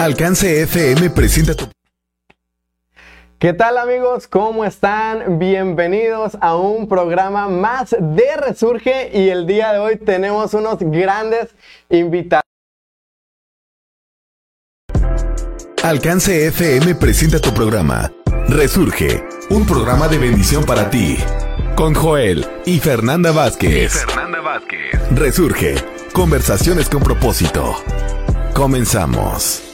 Alcance FM presenta tu... ¿Qué tal amigos? ¿Cómo están? Bienvenidos a un programa más de Resurge y el día de hoy tenemos unos grandes invitados. Alcance FM presenta tu programa Resurge, un programa de bendición para ti. Con Joel y Fernanda Vázquez. Fernanda Vázquez. Resurge, conversaciones con propósito. Comenzamos.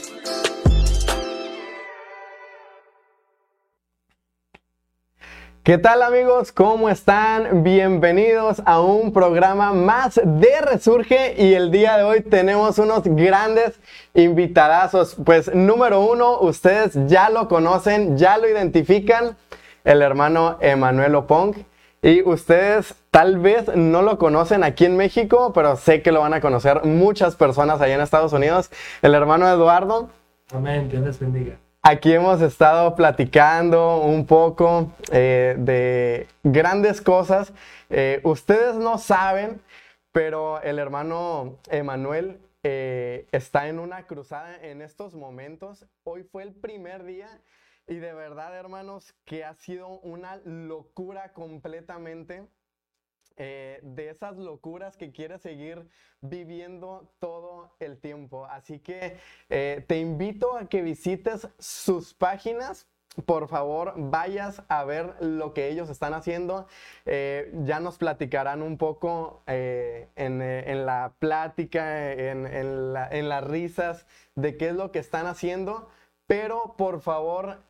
¿Qué tal amigos? ¿Cómo están? Bienvenidos a un programa más de Resurge y el día de hoy tenemos unos grandes invitadazos. Pues número uno, ustedes ya lo conocen, ya lo identifican, el hermano Emanuel Opong. Y ustedes tal vez no lo conocen aquí en México, pero sé que lo van a conocer muchas personas allá en Estados Unidos. El hermano Eduardo. Amén, Dios les bendiga. Aquí hemos estado platicando un poco eh, de grandes cosas. Eh, ustedes no saben, pero el hermano Emanuel eh, está en una cruzada en estos momentos. Hoy fue el primer día y de verdad, hermanos, que ha sido una locura completamente. Eh, de esas locuras que quiere seguir viviendo todo el tiempo. Así que eh, te invito a que visites sus páginas. Por favor, vayas a ver lo que ellos están haciendo. Eh, ya nos platicarán un poco en, en la plática, en, en las risas, de qué es lo que están haciendo. Pero por favor,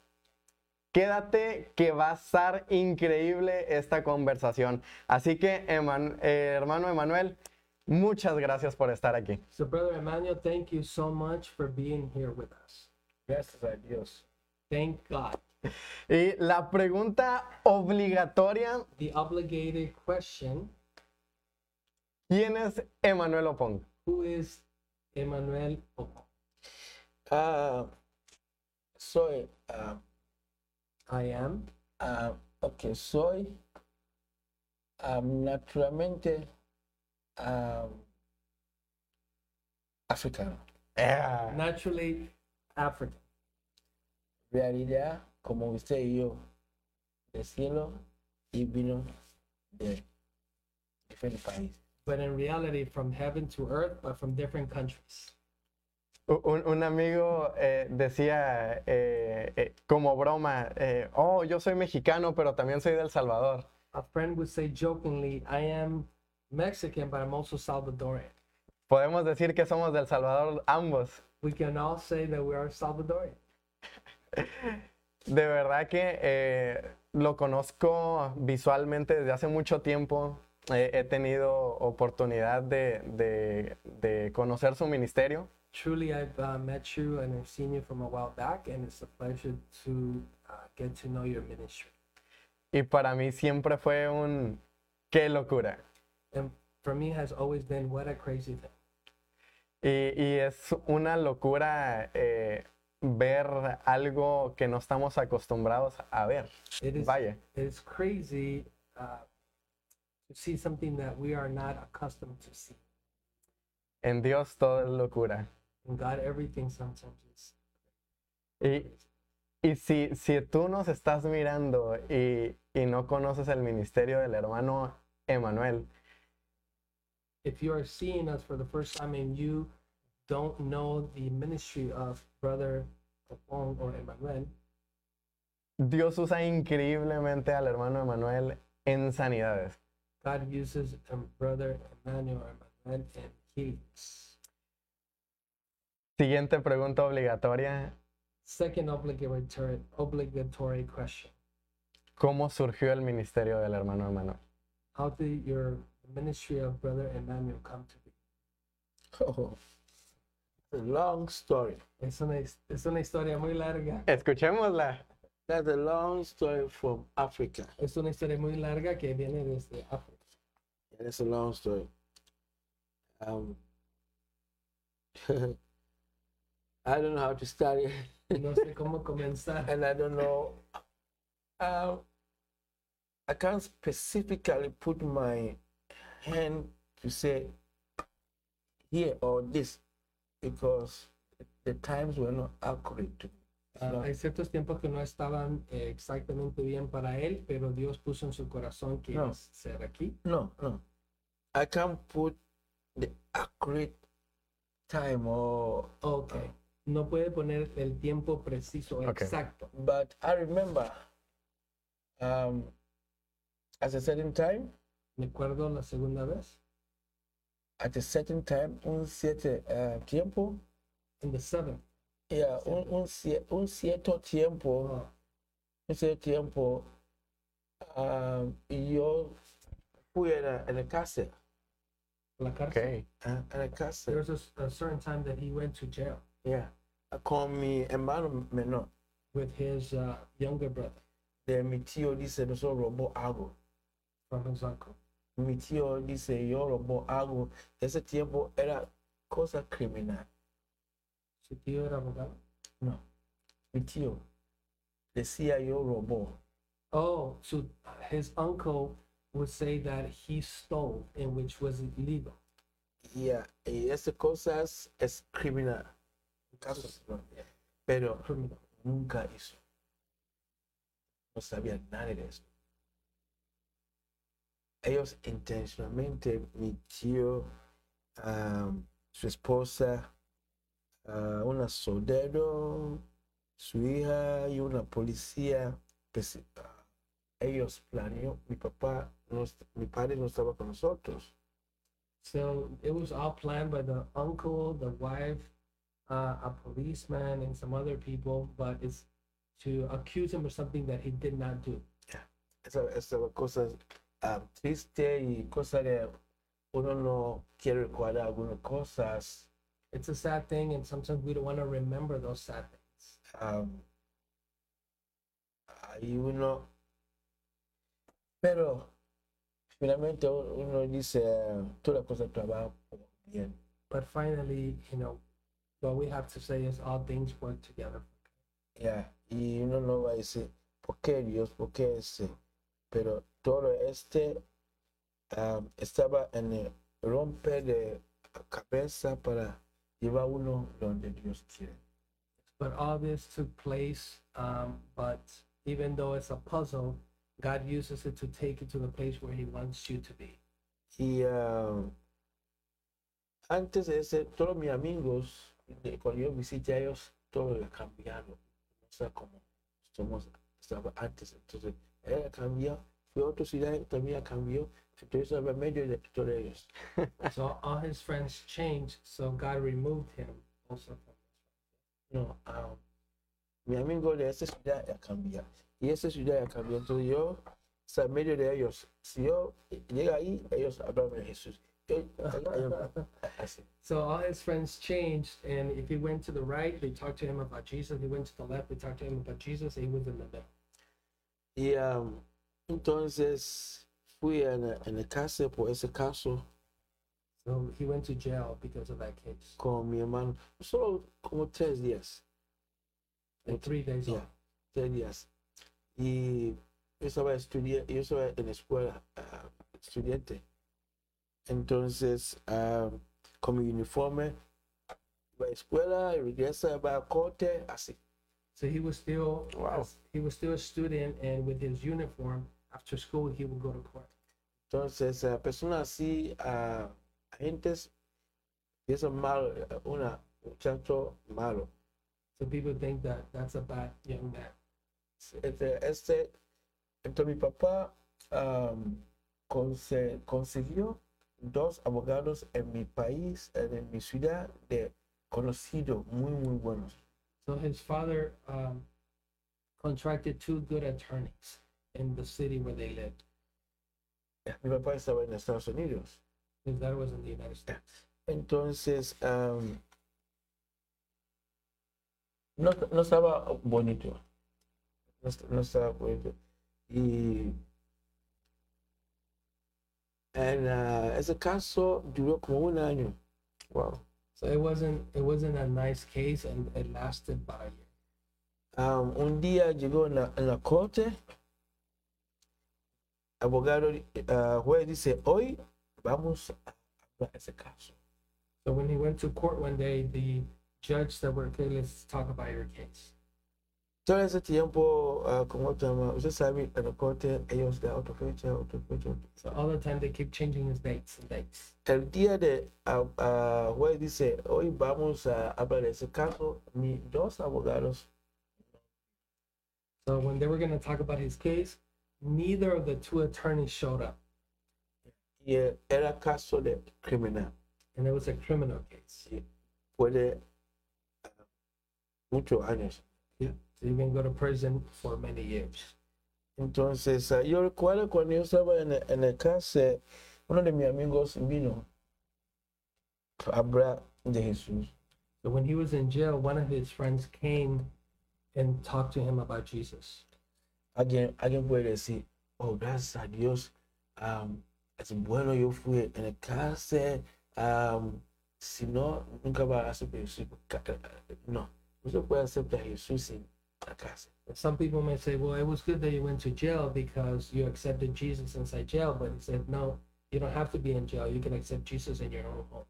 Quédate que va a estar increíble esta conversación. Así que, Eman- eh, hermano Emanuel, muchas gracias por estar aquí. So, Brother Emmanuel, thank you so much for being here with us. Gracias a Dios. Thank God. Y la pregunta obligatoria, The obligated question ¿quién es Emanuel Opong? Who is Emmanuel Opo? Ah, soy, ah, I am. ah, ok, soy ah, naturalmente ah, africano. Eh, Naturally African. Realidad, como usted y yo, del cielo y vino de diferentes países. But in reality, from heaven to earth, but from different countries. Un, un amigo eh, decía eh, eh, como broma, eh, oh, yo soy mexicano, pero también soy del Salvador. A friend would say jokingly, I am Mexican, but I'm also Salvadorian. Podemos decir que somos del Salvador ambos. We can all say that we are Salvadorian. De verdad que eh, lo conozco visualmente desde hace mucho tiempo. Eh, he tenido oportunidad de, de- de conocer su ministerio Truly, I've uh, met you and I've seen you from a while back, and it's a pleasure to uh, get to know your ministry. y para mí siempre fue un qué locura. And for me, has always been what a crazy thing. Y, y es una locura eh, ver algo que no estamos acostumbrados a ver. It is, Vaya. it is crazy uh, to see something that we are not accustomed to see. En Dios todo es locura. God, everything sometimes is. Y, y si, si tú nos estás mirando y, y no conoces el ministerio del hermano Emanuel, If you are seeing us for the first time and you don't know the ministry of Brother Opong or Emmanuel, Dios usa increíblemente al hermano Emanuel en sanidades. God uses Brother Emmanuel in healings. Siguiente pregunta obligatoria. Second obligatory obligatory question: ¿Cómo surgió el ministerio del hermano Emanuel? How did your ministry of Brother Emmanuel come to be? Oh, a long story. Es una, es una historia muy larga. Escuchémosla. That's a long story from Africa. Es una historia muy larga que viene desde África. That's a long story. Um, I don't know how to start it, No sé cómo comenzar. and I don't know. Um, I can't specifically put my hand to say here or this because the times were not accurate to me. It's not- hay ciertos tiempos que no estaban eh, exactamente bien para él, pero Dios puso en su corazón que No. ser aquí. no, no. I can't put the accurate time or Ok. No puede poner el tiempo preciso, Ok. exacto. but I remember um at a certain time, Me acuerdo la segunda vez, at a certain time, un cierto uh, tiempo, en the seventh. yeah, un, un, un cierto tiempo, Oh, un cierto tiempo, um, yo fui a la, cárcel, la cárcel. Ok. uh, a la cárcel, There was a, a certain time that he went to jail yeah, con me hermano menor. with his uh, younger brother De mi tío dice, nosotros robó algo. from his uncle. Mi tío dice, yo robó algo. Ese tiempo era cosa criminal. Su tío era abogado. No. Mi tío decía, yo robó. Oh, so his uncle would say that he stole, in which was illegal. Yeah, esa cosas es criminal. Pero nunca hizo. No sabía nada de eso. Ellos intencionalmente, tío, am, su esposa, una soldado, su hija y una policía, pues, ah, ellos planeó, mi papá, no est- mi padre no estaba con nosotros. So it was all planned by the uncle, the wife, uh, a policeman, and some other people, but it's to accuse him of something that he did not do. esa, esa cosa ah, triste y cosa de uno no quiere recordar algunas cosas. It's a sad thing, and sometimes we don't want to remember those sad things. am, ahí uno, pero finalmente uno dice ah, toda cosa trabaja bien. But finally, you know, what we have to say is all things work together. Ya, y uno no va a decir, ¿por qué Dios? ¿Por qué? Pero todo este am, estaba en el romper de cabeza para llevar uno donde Dios quiere. But all this took place, um, but even though it's a puzzle, God uses it to take you to the place where He wants you to be. Y am, antes de ese, todos mis amigos, cuando yo visité a ellos, todo ha cambiado. O sea, como somos, estaba antes. Entonces, él cambió, fui a otra ciudad, también cambió. Entonces, estaba en medio de todos ellos. So all his friends changed, so God removed him also from No, am, mi amigo de esa ciudad ya cambió. Y esa ciudad ya cambió. Entonces, yo, estaba en medio de ellos. Si yo llega ahí, ellos hablan de Jesús. Yo- ellos- así. So all his friends changed, and if he went to the right, they talked to him about Jesus. He went to the left, they talked to him about Jesus. He was in the middle. Y am, entonces fui en, en la cárcel por ese caso So he went to jail because of that case. con mi hermano, solo como tres días, Like three days Yeah. off. tres días. Y yo estaba estudiando, yo estaba en la escuela, ah, estudiante. Entonces, am, con mi uniforme, la escuela, y regresa, a corte, así. So he was still Wow. he was still a student, and with his uniform after school, he would go to court. Entonces, a personas así, a agentes, piensan mal, eh, una muchacho malo. So people think that that's a bad young man. Este, este, entonces mi papá am, conse- consiguió dos abogados en mi país, en mi ciudad, de conocidos muy, muy buenos. So his father um, contracted two good attorneys in the city where they lived. Mi papá estaba en Estados Unidos. Because that was in the United States. Entonces, am, no, no estaba bonito. No, no estaba bonito. Y ese caso duró como un. Wow. So it wasn't it wasn't a nice case, and it lasted about a year. Am, un día llegó en la, en la corte, abogado, ah, juez dice, hoy vamos a hablar ese caso. So when he went to court one day, the judge said, "Well, "Okay, let's talk about your case." Todo ese tiempo, ah, como te llama, usted sabe, en la corte ellos de otra fecha, otra fecha. So all the time they keep changing his dates and dates. El día de ah, juez dice, hoy vamos a hablar de ese caso, ni dos abogados, So when they were going to talk about his case, neither of the two attorneys showed up, y era caso de criminal. and it was a criminal case. Puede ah, muchos años. You can go to prison for many years. Entonces, ah, yo recuerdo cuando yo estaba en, en el caso, uno de mis amigos vino a hablar de Jesús. So when he was in jail, one of his friends came and talked to him about Jesus. Alguien, alguien puede decir, oh, gracias a Dios, am, es bueno yo fui en el cárcel, am, si no, nunca va a aceptar a Jesús. Ca- No, no se puede aceptar a Jesús sin cárcel. Some people may say, well, it was good that you went to jail because you accepted Jesus inside jail. But he said, no, you don't have to be in jail. You can accept Jesus in your own home.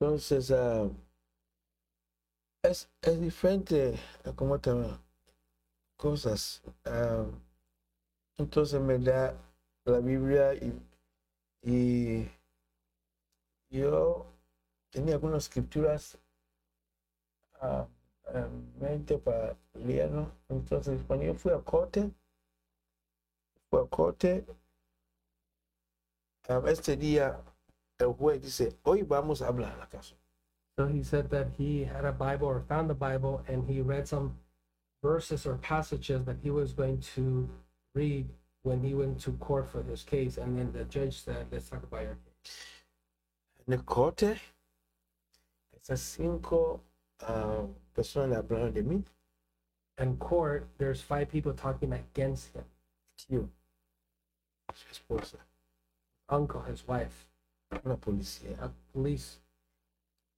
Entonces, ah, es, es diferente a cómo te cosas. ah, entonces me da la Biblia y, y yo tenía algunas escrituras ah, en mente para leerlo. Entonces, cuando yo fui a corte, fui a corte, ah, este día el juez dice, hoy vamos a hablar la caso. So he said that he had a Bible or found the Bible and he read some verses or passages that he was going to read when he went to court for his case. And then the judge said, let's talk about your case. En el corte, esas cinco ah, personas hablaron de mí, In court, there's five people talking against him. tío, su esposa, Uncle, his wife, una policía, a police,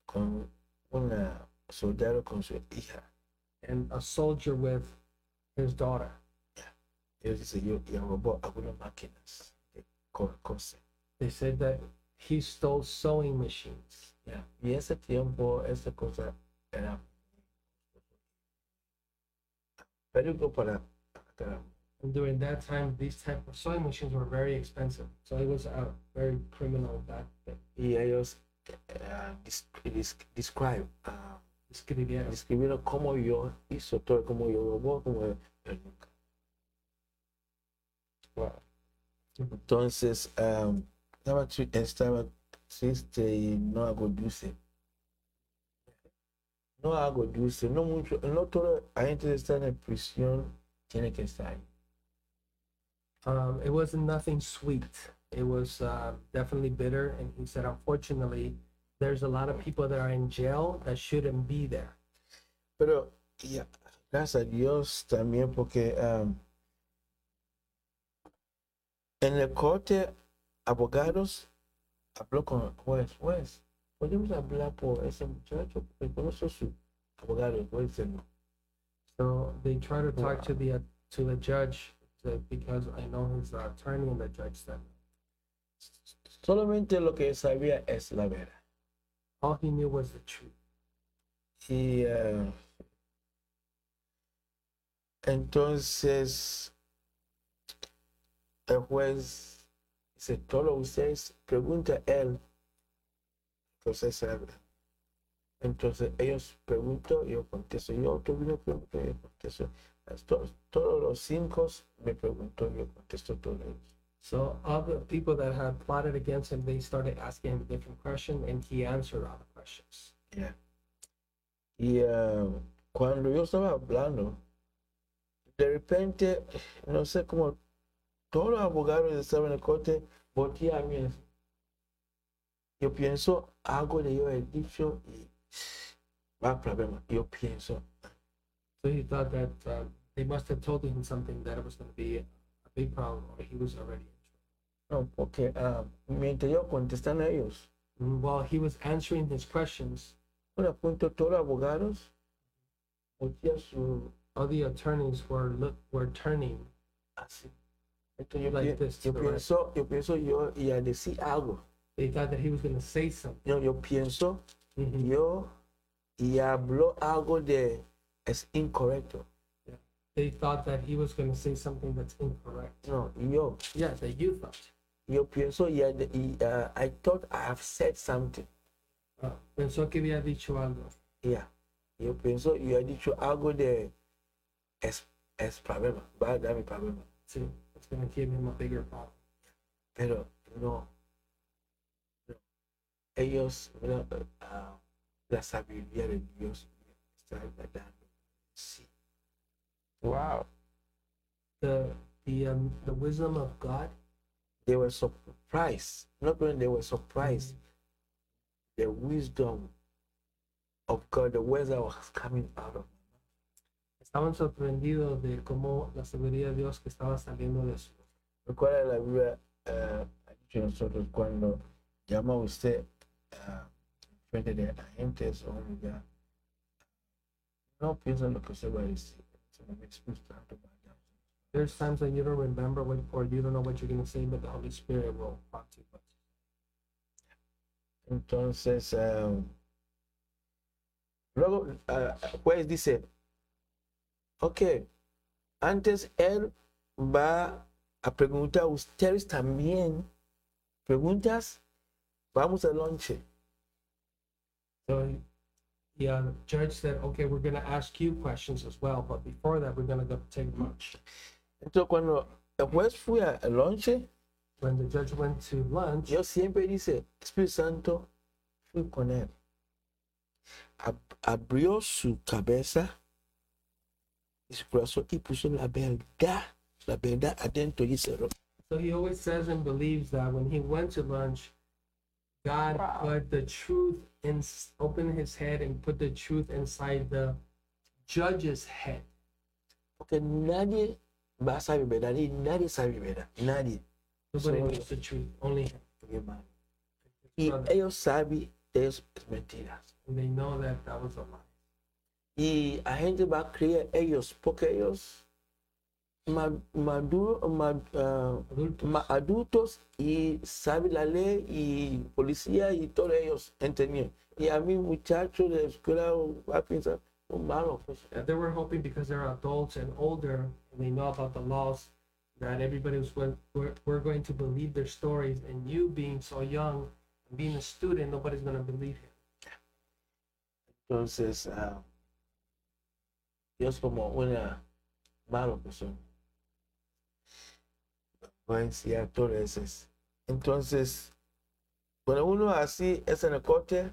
con una soldado con su hija. and a soldier with his daughter. Ellos dicen, yo, yo robó algunas máquinas de co- coser. They said that he stole sewing machines. Ya. Y ese tiempo, esa cosa era peligro para para- And during that time, these type of sewing machines were very expensive. So it was a very criminal back thing. y ellos dis- describe, ah, Escribieron. describieron cómo yo hizo todo, cómo yo robó, cómo. Wow. Entonces, um, estaba, estaba triste y no hago dulce. No hago dulce, no mucho, no todo la gente está en prisión tiene que estar ahí. Um, it wasn't nothing sweet. It was uh, definitely bitter. And he said, unfortunately, there's a lot of people that are in jail that shouldn't be there. Pero, yeah, gracias a Dios también porque um, en el corte, abogados habló con el juez, juez, podemos hablar por ese muchacho, porque conozco su abogado, juez no. So they try to talk to the uh, to the judge to, because I know his uh, attorney, and the judge said Solamente lo que sabía es la verdad. all he knew was the truth. Y eh, entonces el juez dice, todos ustedes pregunta a él, entonces. Entonces ellos preguntan, yo contesto, yo vino pregunto, yo contesto. Todos, todos los cinco me preguntó, yo contesto todos ellos. So all the people that had plotted against him, they started asking him different questions, and he answered all the questions. Ya. Y eh, cuando yo estaba hablando, de repente, no sé cómo, todos los abogados estaban en el corte voltean a mí. así. Yo pienso, algo de yo he dicho y va problema. Yo pienso, So he thought that uh, they must have told him something that it was going to be a big problem, or he was already in no, porque ah, mientras yo contestando a ellos, trouble. While he was answering his questions, un punto todos los abogados all the attorneys were look were turning así. Entonces yo, Like pi- this yo right. pienso, yo pienso yo y a decir algo. They thought that he was going to say something. Yo, yo pienso Mhm. yo y habló algo de es incorrecto. They thought that he was going to say something that's incorrect. No, yo, Yeah, that you thought. yo pienso, y, y, uh, I thought I have said something. Uh, pensó que había dicho algo. Yeah, yo pienso, yo he dicho algo de es, es problema, va a dar mi problema. Sí, it's going to give him a bigger problem. Pero no, no. Ellos, ah, la sabiduría de Dios está dando. Sí. Wow. The the um, the wisdom of God. They were surprised. Not only they were surprised, the wisdom of God, the words that was coming out of. Estaban sorprendidos de cómo la sabiduría de Dios que estaba saliendo de su Recuerda la Biblia, eh, ha dicho nosotros cuando llama usted frente de agentes o un lugar, no piensa en lo que usted va a decir. Se me explica. There's times when you don't remember what or you don't know what you're going to say, but the Holy Spirit will prompt you. Entonces, ah, luego, juez dice, ok, antes él va a preguntar a ustedes también preguntas, vamos al lonche. So, yeah, the judge said, okay, we're going to ask you questions as well, but before that, we're going to go take lunch. Entonces, cuando el juez fue al lonche, When the judge went to lunch, Dios siempre dice, Espíritu Santo, fui con él. Ab- abrió su cabeza y su corazón y puso la verdad, la verdad adentro y cerró. so he always says and believes that when he went to lunch, God Wow. put the truth in, opened his head and put the truth inside the judge's head. Porque nadie va a saber verdad y nadie sabe verdad. Nadie. Nobody So- knows the truth, only him. mi hermano. Y brother. ellos saben de eso es mentiras. And they know that that was a lie. Y la gente va a creer ellos porque ellos ma- maduro, ma- ah, Adultos. ma- adultos y saben la ley y policía y todos ellos entendían. Y a mí muchacho de escuela va a pensar, un malo. Pues. Uh, they were hoping because they're adults and older and they know about the laws that everybody was going, we're, we're going to believe their stories and you being so young and being a student nobody's going to believe him Entonces, ah, Dios como una mala persona. Va a enseñar todo eso. Entonces, cuando uno así es en el corte,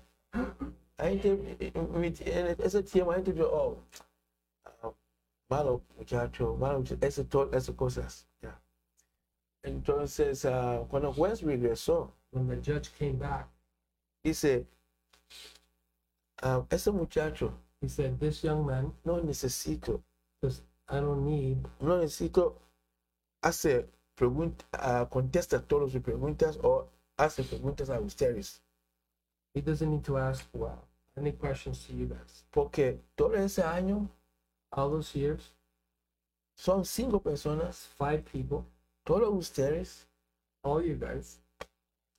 en ese tiempo, la gente dice, oh, ah, malo muchacho, malo muchacho, ese, to- esas cosas. ya. Entonces, ah, cuando el juez regresó, when the judge came back dice, ah, ese muchacho, he said this young man no necesito because i don't need no necesito hace preguntas, ah, contesta todas sus preguntas o hace preguntas a ustedes. he doesn't need to ask well any questions to you guys? Porque todo ese año all those years? son cinco personas, five people. Todos ustedes, all you guys.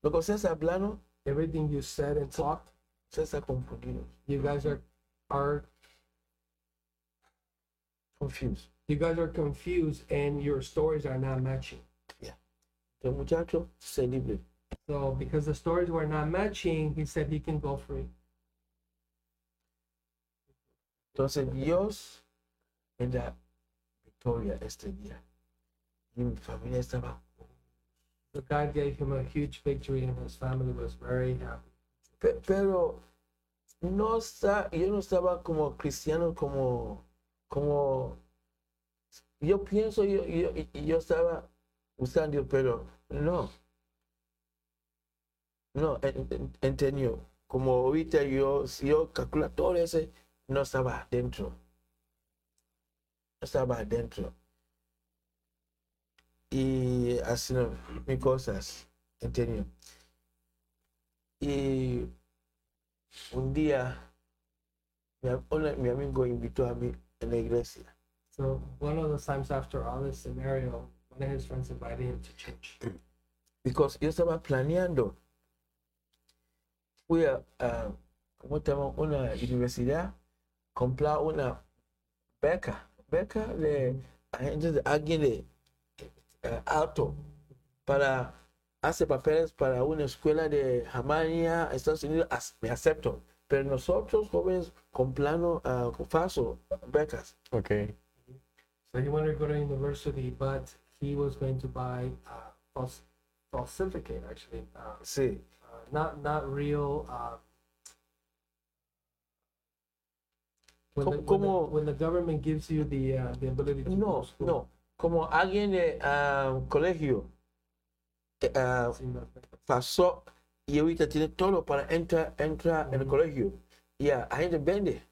Lo que ustedes hablando, everything you said and talked. Ustedes están confundidos, you guys are are confused. You guys are confused and your stories are not matching El muchacho se libre. So because the stories were not matching, he said he can go free. Entonces Dios me da victoria este día. Y mi familia estaba, So God gave him a huge victory and his family was very happy. pe- pero no está, yo no estaba como cristiano, como, como, yo pienso, yo, yo, yo estaba usando, pero no. No, en- en- entendió. Como ahorita yo, si yo calculo todo ese, no estaba adentro. No estaba adentro. Y haciendo mis cosas, entendió. Y un día, mi amigo invitó a mí en la iglesia. So one of those times after all this scenario, one of his friends invited him to church. Because yo estaba planeando. Fui a, a como tema una universidad, comprar una beca, beca de agentes de alguien de eh, alto para hacer papeles para una escuela de Germania, Estados Unidos, as- me acepto. Pero nosotros jóvenes comprando uh, falso becas. Ok. So he wanted to go to university, but he was going to buy uh, false, falsificate actually, uh, Sí. uh, not not real. Uh, when, the, when, the, ¿Cómo- when the government gives you the uh, the ability to go No, to school. no. Como alguien de ah, colegio eh, Sí, no, pasó y ahorita tiene todo para entrar, entrar en el colegio. Y a a gente vende.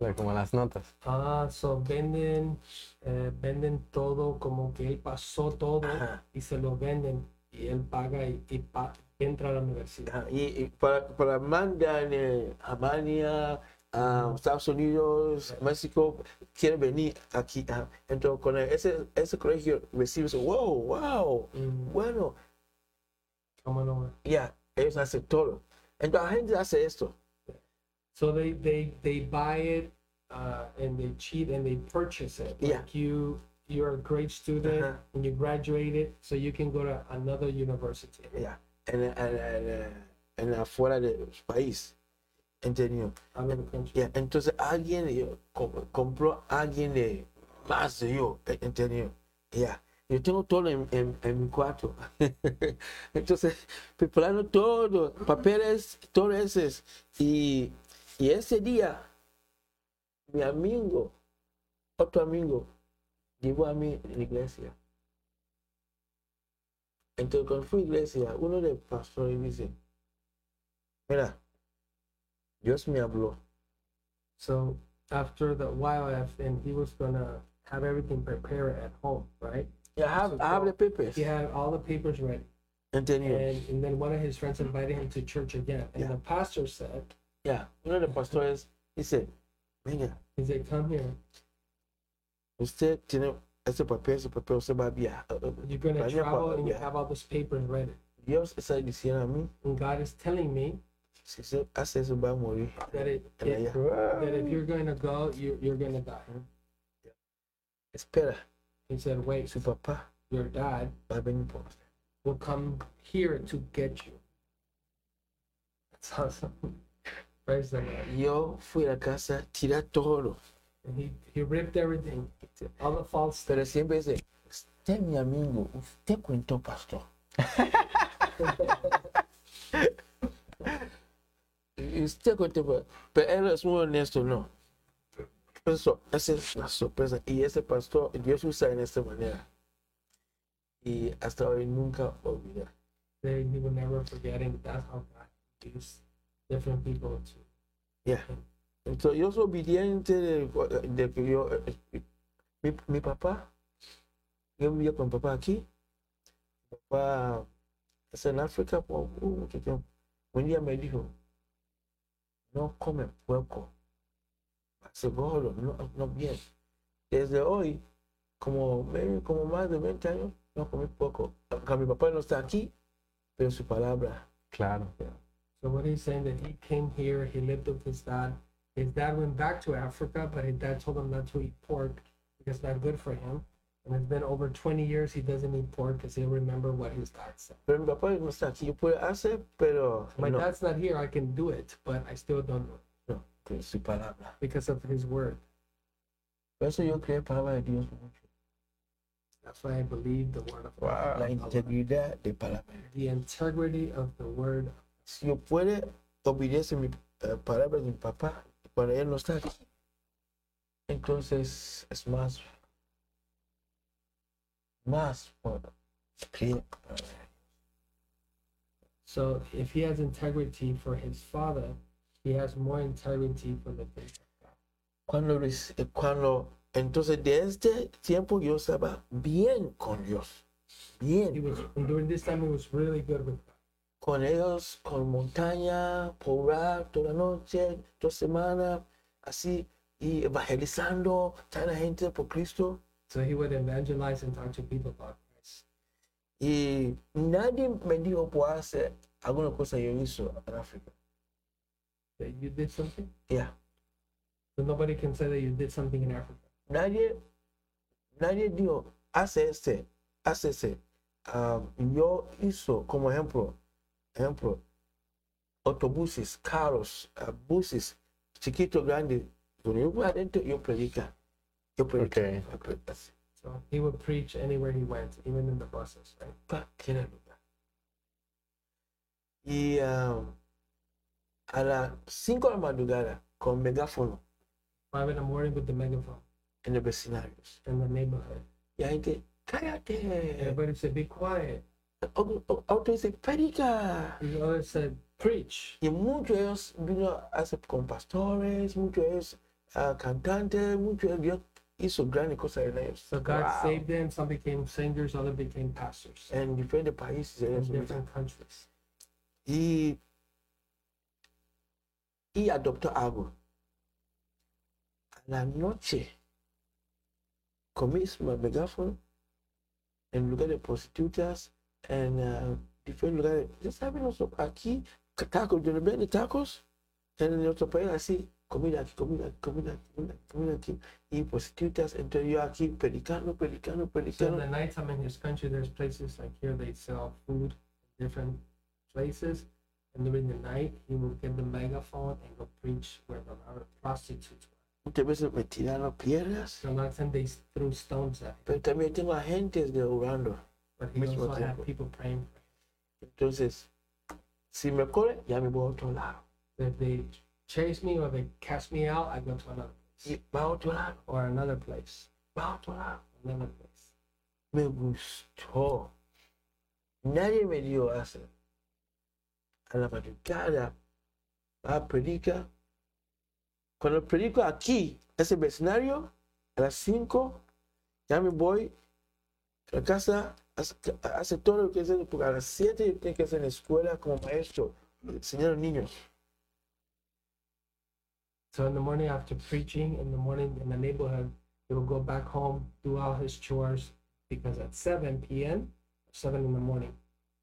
Like, Como las notas. Ah, so venden, eh, venden todo como que él pasó todo Ajá. y se lo venden y él paga y, y pa- entra a la universidad. Y, y para, para mandar en Alemania, a Estados Unidos, México, quiere venir aquí. Entonces, con ese, ese colegio recibe eso, wow, wow, Mm, bueno, ¿cómo no? ya, ellos hacen todo. Entonces, la gente hace esto. So they they they buy it uh, and they cheat and they purchase it. Yeah. Like you you're a great student Uh-huh. and you graduated, so you can go to another university. Ya, en, en, en, en afuera del país. ¿Entendido? Out of the country. Ya, entonces alguien compró a alguien de más de yo, ¿e- ¿entendido? Ya, yo tengo todo en, en, en mi cuarto. entonces, preparando todo, papeles, todo eso. Y, y ese día, mi amigo, otro amigo, llevó a mí a la iglesia. Entonces, cuando fui a iglesia, uno de los pastores dice, mira, Dios me habló. So after the while, af- and he was gonna have everything prepared at home, right? Yeah, I have, I have the papers. He had all the papers ready, Entendido. and, and then one of his friends invited him to church again, and Yeah. the pastor said, Ya, uno de los pastores dice, venga, "He said, come here. usted tiene ese papel, ese papel, usted va a viajar. You're gonna travel, pa- and you have all those papers ready." Dios está diciendo a mí, And God is telling me si said, va a morir. that it, it that if you're going to go, you, you're going to die. Mm-hmm. Espera, He said, wait, su papá your dad va a venir will come here to get you. That's awesome. Praise the Lord. Yo fui a la casa, tiré todo. And he, he ripped everything, all the false. Pero siempre dice, usted mi amigo, usted cuentó, pastor. Usted cuentó, pa- pero él es muy honesto, no. Eso, esa es la sorpresa. Y ese pastor, Dios usa en esta manera. Y hasta hoy nunca olvidar. They, he will never forget, and that's how God used different people to. Ya. Entonces, yo soy obediente de, que yo. eh, Mi, mi papá, yo vivía con papá aquí. Papá está en África por mucho tiempo. Un día me dijo: No come puerco. Hace gordo, no, no bien. Desde hoy, como, maybe como más de 20 años, no comí puerco. Aunque mi papá no está aquí, pero su palabra. Claro. So what he's saying that he came here, he lived with his dad. His dad went back to Africa, but his dad told him not to eat pork because it's not good for him. And it's been over 20 years he doesn't eat pork because he'll remember what his dad said. Pero mi papá no está aquí. Yo puedo hacer, pero My no, dad's not here, I can do it, but I still don't do it no, pero su palabra. because of his word. Por eso yo creo palabra de Dios mucho. That's why I believe the word of Wow. La integridad de palabra. The integrity of the word. Si yo puedo obedecer mi eh, palabra de mi papá cuando él no está aquí, entonces es más, más por creer. So if he has integrity for his father, he has more integrity for the things. Cuando, eh, cuando, entonces de este tiempo yo estaba bien con Dios, He bien was and during this time he was really good with God. Con ellos, con montaña, poblar toda la noche, toda semana, así, y evangelizando, a gente por Cristo. So he would evangelize and talk to people about Christ. Y nadie me dijo por hacer alguna cosa yo hizo en África. that you did something. Yeah. So nobody can say that you did something in Africa. nadie nadie dijo hace este hace ese um, yo hizo como ejemplo ejemplo autobuses carros uh, buses chiquito grande donde yo voy adentro yo predica yo predica Okay. yo predica así. So he would preach anywhere he went, even in the buses, right? cualquier lugar y um, a las 5 de la madrugada con megáfono Five in the morning with the megaphone en los vecinarios in the neighborhood. y la gente cállate Everybody said, "Be quiet." Otro otro dice predica The other said, "Preach." Y muchos de ellos vino a ser con pastores, muchos de ellos ah, cantantes, muchos de Dios hizo grandes cosas en ellos. So God Wow. saved them. Some became singers, other became pastors En diferentes países. in ellos different countries. y, y adoptó algo. A la noche, con mismo megáfono, en lugar de prostitutas, en ah, diferentes lugares. Ya saben, aquí, tacos, donde venden tacos, en nuestro país así, comida aquí, comida aquí, comida aquí, comida comida aquí, y prostitutas, entonces yo aquí predicando, predicando, So in predicando. the nighttime in his country, there's places like here they sell food in different places. And during the night, he would get the megaphone and go preach where the of prostitutes were. Muchas veces me tiraron piedras, So they threw stones at him, pero también tengo agentes de orando. But he Mismo also had tiempo. people praying for Entonces, si me corre, ya me voy a otro lado. If they chase me or they cast me out, I go to another place Y va a otro lado, or another place, va a otro lado. another place. Me gustó. Nadie me dio hacer. A la madrugada, a predicar. Cuando predico aquí, ese vecindario, a las 5, ya me voy a casa, hace, todo lo que hace, porque a las 7 yo tengo que hacer en la escuela como maestro, enseñar a niños. So in the morning after preaching, in the morning in the neighborhood, he would go back home, do all his chores, because at 7 p.m., 7 in the morning,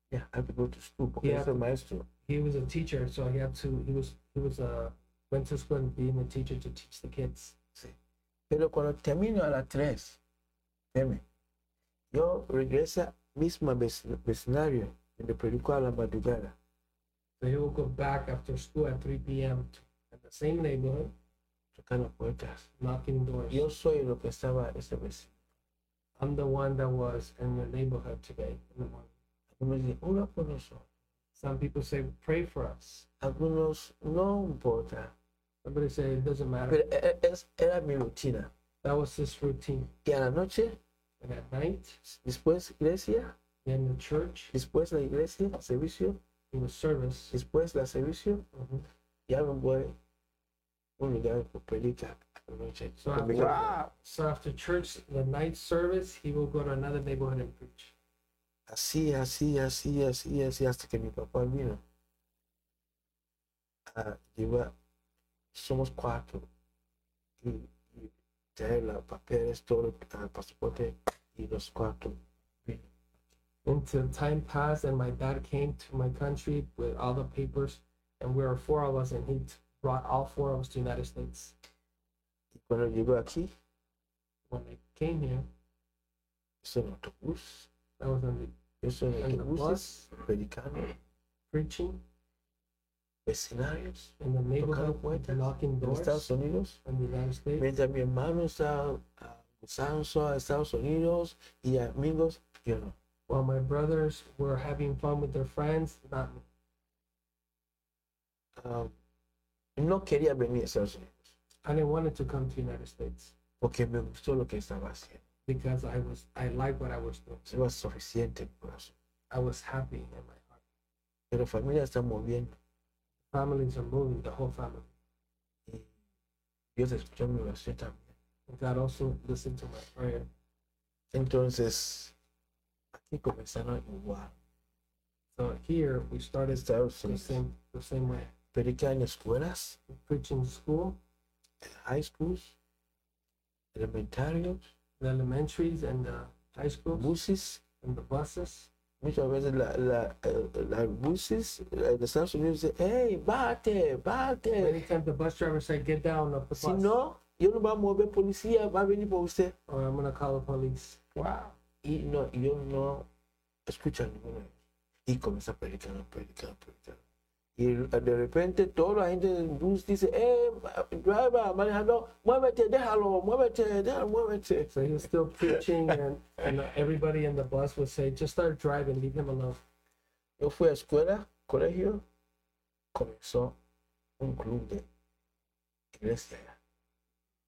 Yeah, I have to go to school, porque Yeah. soy maestro. he was a teacher, so he had to, he was, he was, uh, went to school and being a teacher to teach the kids. Sí. Pero cuando termino a las 3, veme, yo regreso mismo vec- vecindario donde predico a la madrugada. So he will go back after school at 3 p.m. to, at the same neighborhood, tocando puertas. knocking doors. Yo soy lo que estaba ese vecino. I'm the one that was in your neighborhood today in the morning. Algunos dicen, uno por nosotros. Some people say, pray for us. Algunos no importa. Somebody say, it doesn't matter. Pero e- e- es- era mi rutina. That was his routine. Y a la noche, And at night, después iglesia, in the church, después la iglesia, servicio, in the service, después la servicio, mhm, ya me voy a un lugar que predica a la noche. So after- Wow. So after church, the night service, he will go to another neighborhood and preach. Así, así, así, así, así, hasta que mi papá vino. Ah, lleva, somos cuatro. Y, los papeles, todo, el eh, pasaporte, y los cuatro. Until time passed and my dad came to my country with all the papers, and we were four of us, and he brought all four of us to the United States. Y cuando llegó aquí, When I came here, hizo el autobús, I was on the, in the bus. Predicando, preaching vecinarios, in the neighborhood, puertas knocking en Estados Unidos. States. Mientras mi hermano está ah, gozando a Estados Unidos y amigos, yo no. While my brothers were having fun with their friends, not me. Ah, no quería venir a Estados Unidos I didn't want it to come to the United States porque me gustó lo que estaba haciendo. because I was I liked what I was doing. Estaba suficiente en mi corazón. I was happy in my heart. Pero familia está moviendo Families are moving, the whole family. Dios escuchó mi oración también. God also listened to my prayer. Entonces, aquí comenzaron igual. So here we started the same the same way. Predicar en escuelas, Preaching school, high schools, elementarios, the elementaries and the high schools buses, and the buses. Muchas veces la, la, las buses de Estados Unidos dicen, hey, bate, bate. Many times the bus driver said, "Get down off the Si no, yo no voy a mover policía, va a venir por usted. or I'm gonna call the police." Wow. Y no, yo no escucho a ninguno. Y comienza a predicar, a predicar, predicar. Y de repente toda la gente del bus dice, eh, driver, manejador, muévete, déjalo, muévete, déjalo, muévete. So he was still preaching, and and everybody in the bus would say, "Just start driving, leave him alone." Yo fui a escuela, colegio, comenzó un club de iglesia.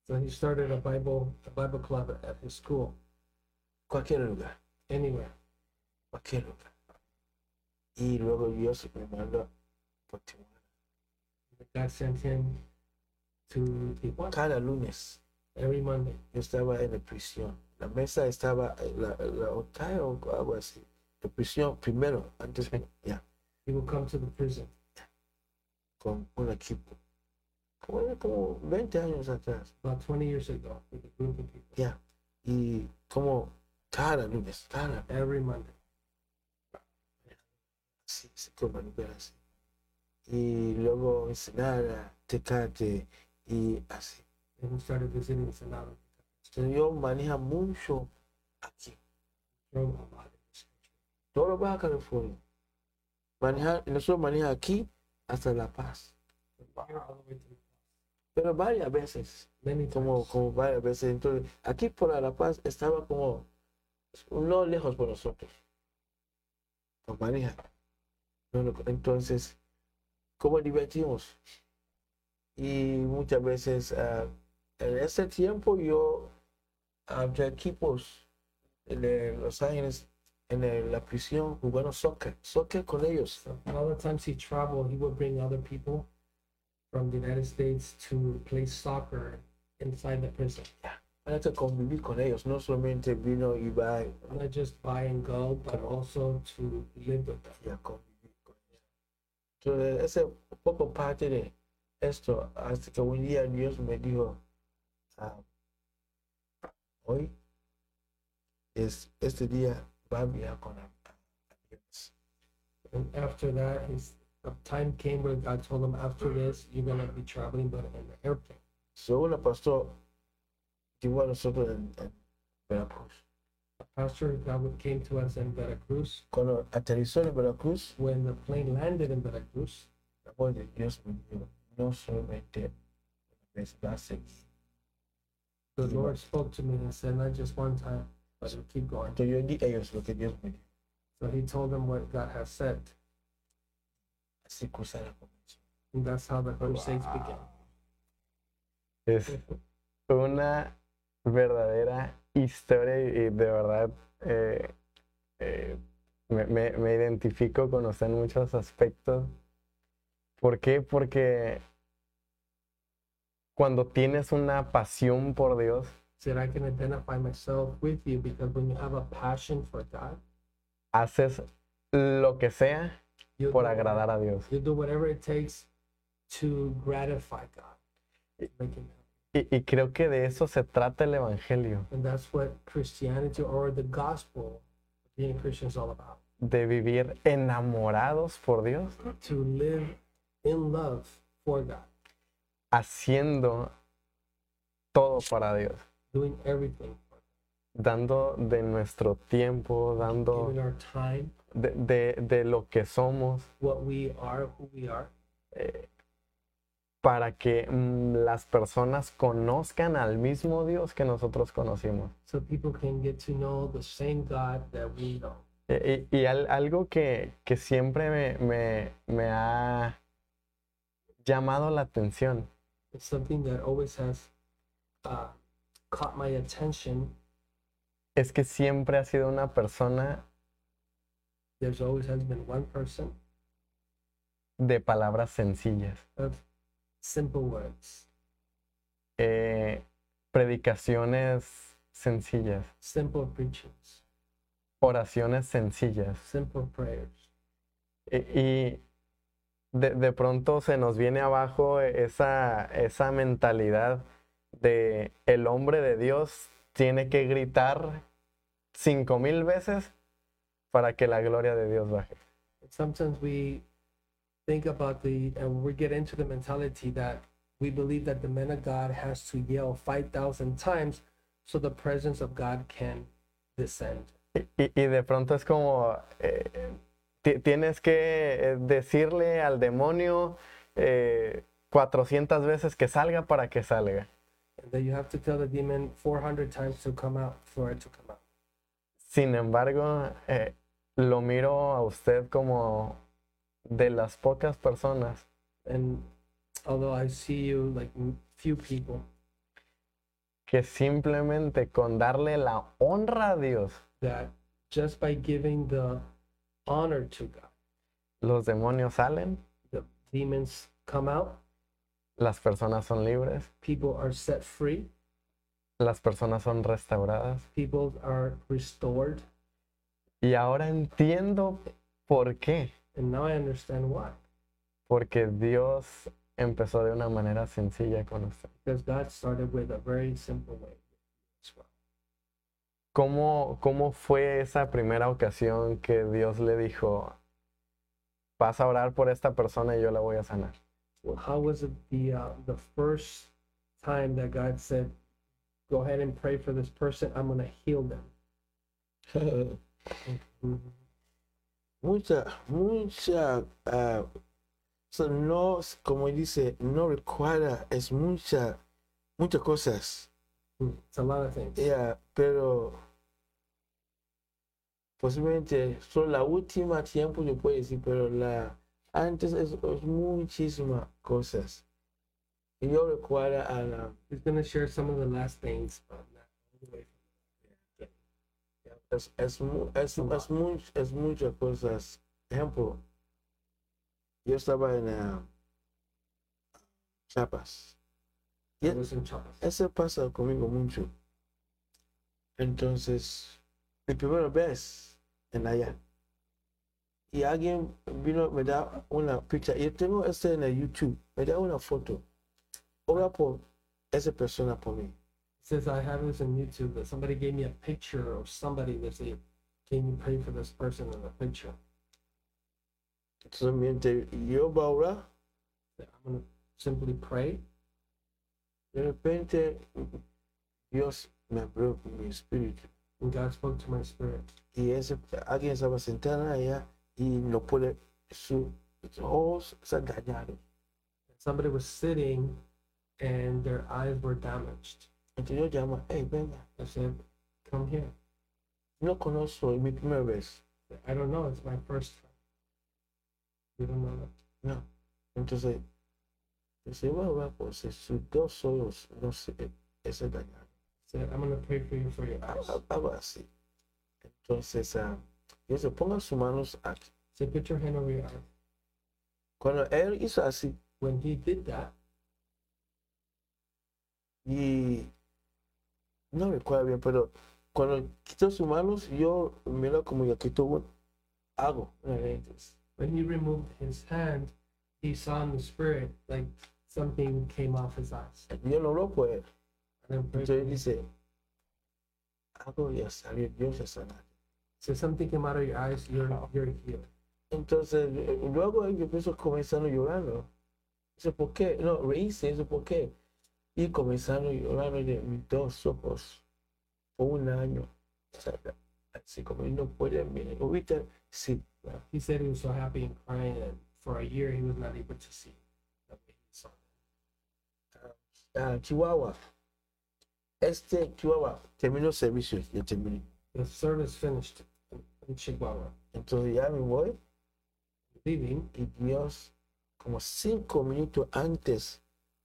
So he started a Bible a Bible club at his school, Cualquier lugar, anywhere. cualquier lugar. Y luego Dios me mandó. God sent him to Tijuana Cada lunes every Monday. yo estaba en la prisión. La mesa estaba, la, la octava o algo así. La prisión primero, antes, ya, He would come to the prison con un equipo. Como, como 20 años atrás. about 20 years ago with a group of people Ya. Y como cada lunes, cada every Monday. así, así como lugar así. y luego ensalada, tecate y así. Me gusta reducir ensalada. Señor maneja mucho aquí. Todo lo a California. Maneja, nosotros maneja aquí hasta La Paz. Pero varias veces. Como, como varias veces. Entonces, aquí por La Paz estaba como no lejos por nosotros. Lo maneja. Entonces, ¿cómo divertimos? Y muchas veces, ah, en ese tiempo yo había equipos de Los Ángeles en el- la prisión jugando soccer, soccer con ellos. So all the times he traveled, he would bring other people from the United States to play soccer inside the prison. Yeah. Para que convivir con ellos, no solamente vino y va Not just buy and go, but also to live with them. y a convivir con ellos. Ese un poco parte de esto, hasta que un día Dios me dijo, ah, hoy, es, este día va a viajar con a- a- aviones. And after that, his time came where God told him, after this, you're gonna be traveling, but in an airplane. So, una pastor llevó a nosotros en, en Veracruz. A pastor God would- came to us in Veracruz. Cuando aterrizó en Veracruz, When the plane landed in Veracruz, la voz de Dios me dijo, no solamente una vez va the Lord spoke to me and said, not just one time, but it'll keep going. Entonces yo di a ellos lo que Dios me dijo. So he told them what God has said. Así cruzar la convención. And that's how the crusades began. Es una verdadera historia y, de verdad eh, eh, me, me- me identifico con usted en muchos aspectos. ¿Por qué? Porque cuando tienes una pasión por Dios, Said I can identify myself with you because when you have a passion for God, haces lo que sea por do, agradar a Dios. you do whatever it takes to gratify God. Happy. Y, y creo que de eso se trata el Evangelio, And that's what Christianity or the gospel, being Christian, is all about. de vivir enamorados por Dios, To live in love for God, haciendo todo para Dios. doing everything, dando de nuestro tiempo, dando our time, de, de- de lo que somos, what we are, who we are, eh, para que mm, las personas conozcan al mismo Dios que nosotros conocimos. so people can get to know the same God that we know. Eh, Y, y al- algo que, que siempre me, me- me ha llamado la atención It's something that always has uh, caught my attention. es que siempre ha sido una persona There's always has been one person de palabras sencillas, of simple words, eh, predicaciones sencillas, simple preachings, oraciones sencillas. simple prayers. Y, y de, de pronto se nos viene abajo esa, esa mentalidad de el hombre de Dios tiene que gritar cinco mil veces para que la gloria de Dios baje. Sometimes we think about the, and we get into the mentality that we believe that the man of God has to yell 5,000 times so the presence of God can descend. Y, y- de pronto es como, eh, tienes que eh, decirle al demonio eh, 400 veces que salga para que salga. And that you have to tell the demon 400 times to come out for it to come out. Sin embargo, eh, lo miro a usted como de las pocas personas And although I see you like few people que simplemente con darle la honra a Dios, that just by giving the honor to God, los demonios salen, the demons come out, las personas son libres, people are set free, las personas son restauradas. people are restored. Y ahora entiendo por qué. And now I understand why. Porque Dios empezó de una manera sencilla con usted. Because God started with a very simple way as well. ¿Cómo, ¿Cómo fue esa primera ocasión que Dios le dijo, vas a orar por esta persona y yo la voy a sanar? Well, how was it the uh, the first time that God said, "Go ahead and pray for this person. I'm going to heal them." Mucha, mucha, ah, so no, como dice, no recuerda, es mucha, muchas cosas. It's a lot of things. Ya, pero posiblemente solo la última tiempo yo puedo decir, pero la antes es, es muchísimas cosas. Y yo recuerdo a la, He's going to share some of the last things, but not all the way es, es, es, es, much- es muchas cosas. Ejemplo, yo estaba en ah, Chiapas. Y Chiapas. Eso pasa conmigo mucho. Entonces, mi primera vez en allá. Y alguien vino, me da una picture. Yo tengo este en el YouTube. Me da una foto. Ora por esa persona por mí. Says I have this on YouTube that somebody gave me a picture of somebody that said, "Can you pray for this person in the picture?" Mientras yo voy a orar, I'm going to simply pray, de repente Dios me abrió mi espíritu. and God spoke to my spirit. Y ese, alguien estaba sentado allá y no puede, su, sus ojos están dañados. Somebody was sitting, and their eyes were damaged. Yo llamo, hey, venga. I said, "Come here." No conozco, mi primera vez. I don't know. It's my first time. You don't know that. No. Entonces, dice, voy a orar por dos ojos no se ese dañado. said, I'm going to pray for you for your eyes. Algo así. Entonces, ah, dice, ponga sus manos aquí. So put your hand over your eyes. Cuando él hizo así, When he did that, y no recuerdo bien, pero cuando quitó sus manos, yo miro como ya quitó un- algo. una lentes. when he removed his hand, he saw in the spirit like something came off his eyes. Yo no lo puedo. Entonces dice, algo ya salió, Dios ya sanó. So something came out of your eyes, you're you're healed. Entonces, eh, luego yo empiezo comenzando llorando. Dice, ¿por qué? No, reíse, dice, ¿por qué? Y comenzando llorando de mis dos ojos por un año. O sea, así como no puede mirar. Ahorita, sí, Uh, He said he was so happy and crying that for a year he was not able to see. ah, Chihuahua. Este Chihuahua terminó servicio, ya terminé. The service finished in, in Chihuahua. Entonces ya me voy Leaving y Dios, como cinco minutos antes,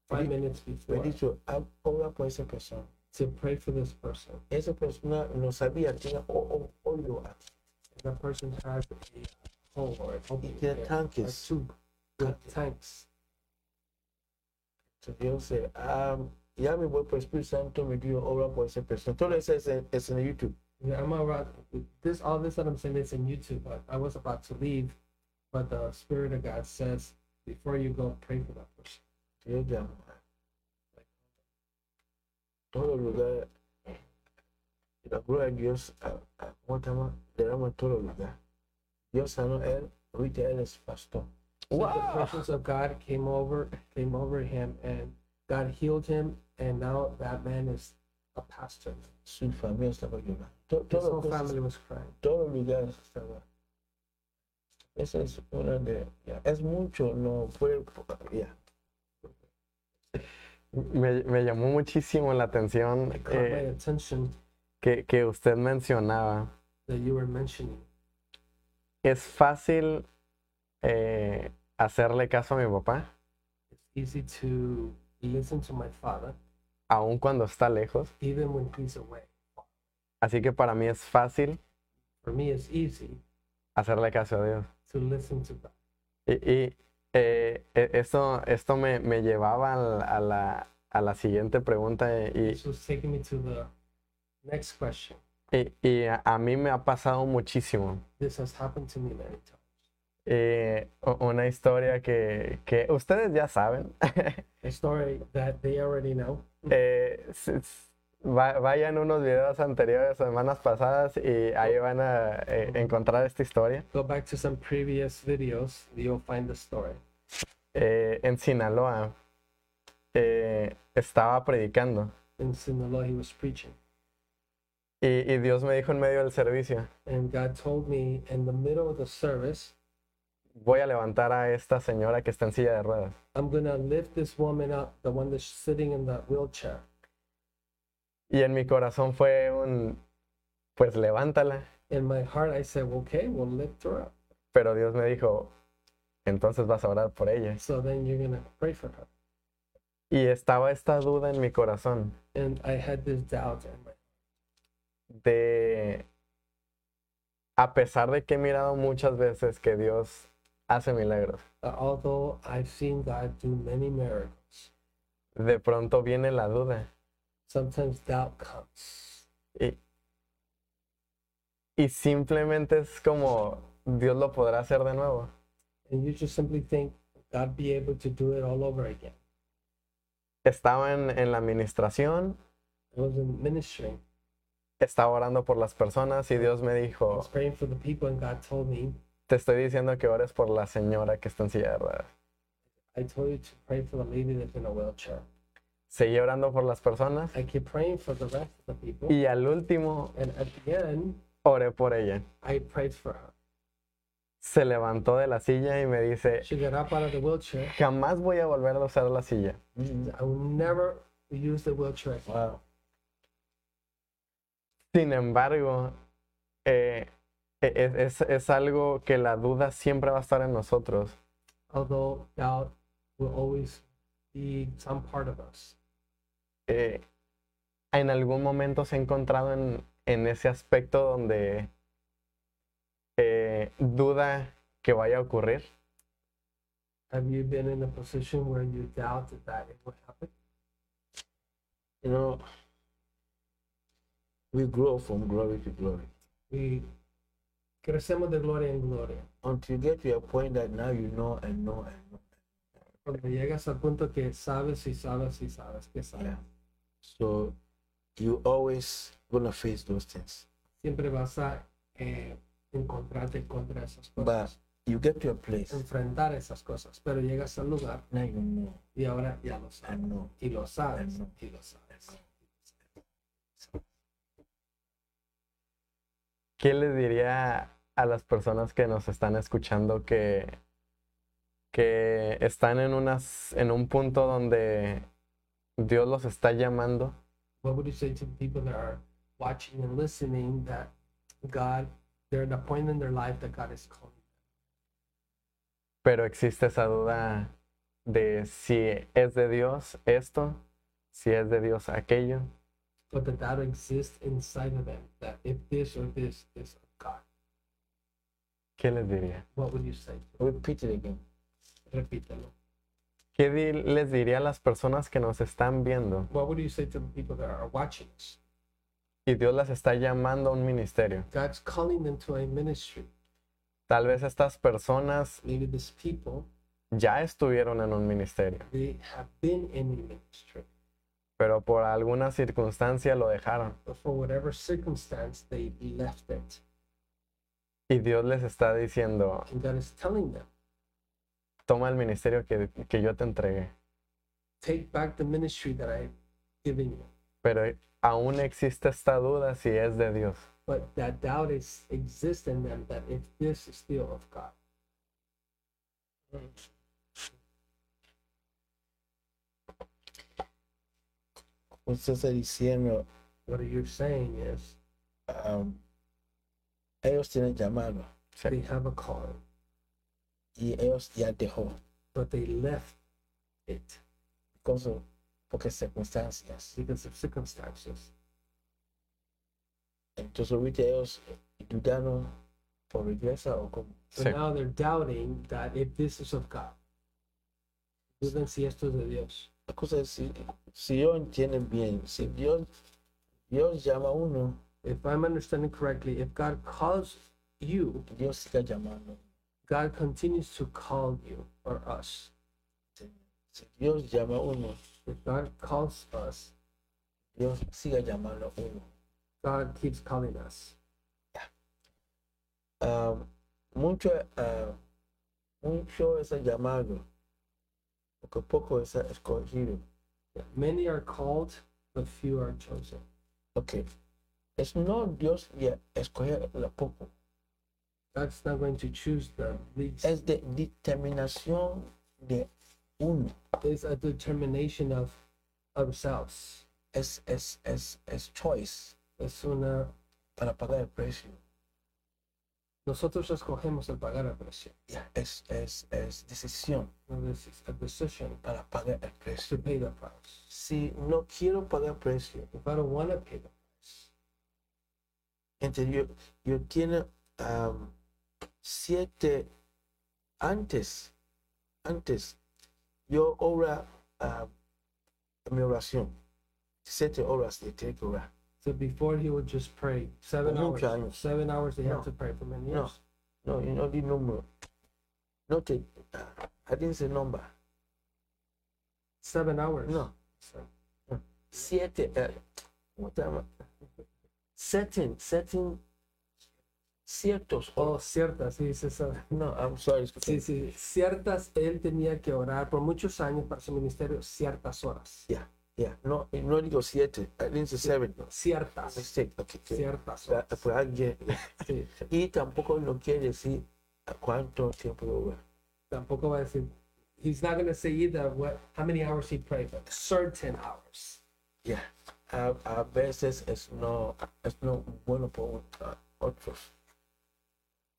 five minutes before dijo, "Ah, ora por esa persona. to pray for this person. Esa persona no sabía, tenía o- o- hoyo aquí. That person has a hole or y opening there, a tube with tanks. Entonces yo sé, ah, ya me voy por Espíritu Santo, me dio obra por esa persona. Todo eso es, en- es en YouTube. Yeah, I'm about this. All this that I'm saying is in YouTube. But I was about to leave, but the Spirit of God says, before you go, pray for that person. Llamo. Todo lugar. La gloria de Dios, ah, ah, ¿cómo se llama? derrama en todo lugar. Dios sanó a él, ahorita él es pastor. So Wow. the presence of God came over, came over him, and God healed him, and now that man is a pastor. Su familia estaba llorando. To- His Todo, whole cosas- family was crying. todo lugar estaba. Esa es una de, ya, es mucho, no fue, ya. Me, me llamó muchísimo la atención eh, que, que usted mencionaba. that you were mentioning. Es fácil eh, hacerle caso a mi papá, It's easy to listen to my father, aun cuando está lejos. even when he's away. Así que para mí es fácil For me, it's easy hacerle caso a Dios. to listen to God. Y, y, eh, e- esto, esto me, me llevaba a la, a la siguiente pregunta y, This was taking me to the next question. y- y a, a mí me ha pasado muchísimo. This has happened to me many times. Eh, una historia que, que ustedes ya saben. A story that they already know. Eh, va- vayan unos videos anteriores, semanas pasadas, y ahí van a eh, encontrar esta historia. Go back to some previous videos, you'll find the story. Eh, en Sinaloa eh, estaba predicando In Sinaloa, he was preaching. y, y Dios me dijo en medio del servicio, And God told me in the middle of the service, voy a levantar a esta señora que está en silla de ruedas. I'm going to lift this woman up, the one that's sitting in the wheelchair. Y en mi corazón fue un, pues levántala. In my heart, I said, okay, we'll lift her up. Pero Dios me dijo, entonces vas a orar por ella. So then you're to pray for her. Y estaba esta duda en mi corazón And I had this doubt in my de, a pesar de que he mirado muchas veces que Dios hace milagros, uh, although I've seen God do many miracles, de pronto viene la duda. Sometimes doubt comes. Y, y simplemente es como, Dios lo podrá hacer de nuevo. And you just simply think, God be able to do it all over again. Estaba en, en la administración, I was in ministry. estaba orando por las personas y Dios me I dijo, was praying for the people, and God told me, te estoy diciendo que ores por la señora que está en silla de ruedas. I told you to pray for the lady that's in a wheelchair. Seguí orando por las personas I keep praying for the rest of the people. y al último And at the end, oré por ella. I prayed for her. Se levantó de la silla y me dice, She got up out of the wheelchair. jamás voy a volver a usar la silla. I will never use the wheelchair again. Wow. Sin embargo, eh, e- e- es, es algo que la duda siempre va a estar en nosotros. Although doubt will always be some part of us. Eh, en algún momento se ha encontrado en, en ese aspecto donde eh, duda que vaya a ocurrir. Have you been in a position where you doubt that it will happen? You know, we grow from glory to glory We crecemos de gloria en gloria. until you get to a point that now you know and know and know. Cuando llegas al punto que sabes y sabes y sabes que sabes. Yeah. So you always gonna face those things. Siempre vas a eh, encontrarte contra esas But cosas. you get to a place enfrentar esas cosas. Pero llegas al lugar now you know y ahora ya lo sabes. and know. Y lo sabes. Know. Y lo sabes. ¿Qué les diría a las personas que nos están escuchando que, que están en, unas, en un punto donde Dios los está llamando, What would you say to the people that are watching and listening that God, they're at a point in their life that God is calling? pero existe esa duda de si es de Dios esto, si es de Dios aquello? But that that exists inside of them. That if this or this is of God, ¿Qué les diría? what would you say? Repeat it again. Repítelo. ¿Qué les diría a las personas que nos están viendo What would you say to the people that are watching us? y Dios las está llamando a un ministerio? God's calling them to a ministry. Tal vez estas personas Maybe these people, ya estuvieron en un ministerio, they have been in ministry. pero por alguna circunstancia lo dejaron. But for whatever circumstance, they left it. Y Dios les está diciendo, And God is telling them, toma el ministerio que, que yo te entregué. take back the ministry that I've given you. Pero aún existe esta duda si es de Dios. But that doubt is exists in them that if this is still of God. Usted está diciendo, What you're saying is um, ellos tienen llamado Sí. they have a call, y ellos ya dejó. but they left it Because of- porque circunstancias. because of circumstances. Entonces ahorita ellos eh, dudaron por regresa o como. So now they're doubting that if this is of God. Duden si esto es de Dios. La cosa es, si, si yo entiendo bien, si Dios, Dios llama a uno, If I'm understanding correctly, if God calls you, Dios siga llamando. God continues to call you or us. Dios llama a uno, If God calls us, Dios llamando a uno. God keeps calling us. Um, mucho, ah, mucho es llamado, porque poco es escogido. Many are called, but few are chosen. Ok, es no Dios ya escoger la poco, God's not going to choose the least. es de determinación de uno, It's a determination of ourselves. es, es, es, es choice Es una. para pagar el precio. Nosotros escogemos el pagar el precio. Ya, es, es, es decisión No, This is a decision para pagar el precio. to pay the price. Si no quiero pagar precio, If I don't want to pay the price, Entonces yo, yo tiene am, siete antes, antes, yo ora am, mi oración, siete horas de tengo que orar. so before he would just pray seven hours. años. Seven hours they No. have to pray for many No. years. No, no di número. No te, I didn't say number. Seven hours. No, So, siete, uh, what am I? Setting, setting, ciertos. oh, ciertas, sí, sí, sí. No, I'm sorry. Sí, sí, ciertas, él tenía que orar por muchos años para su ministerio, ciertas horas. Yeah, no, no digo siete, I didn't say seven. No, ciertas, Mistake, okay. okay. ciertas horas. por alguien. Sí, Y tampoco no quiere decir a cuánto tiempo va. tampoco va a decir, he's not going to say either what, how many hours he prayed, but certain hours. Yeah. A, a veces es no, es no bueno por otros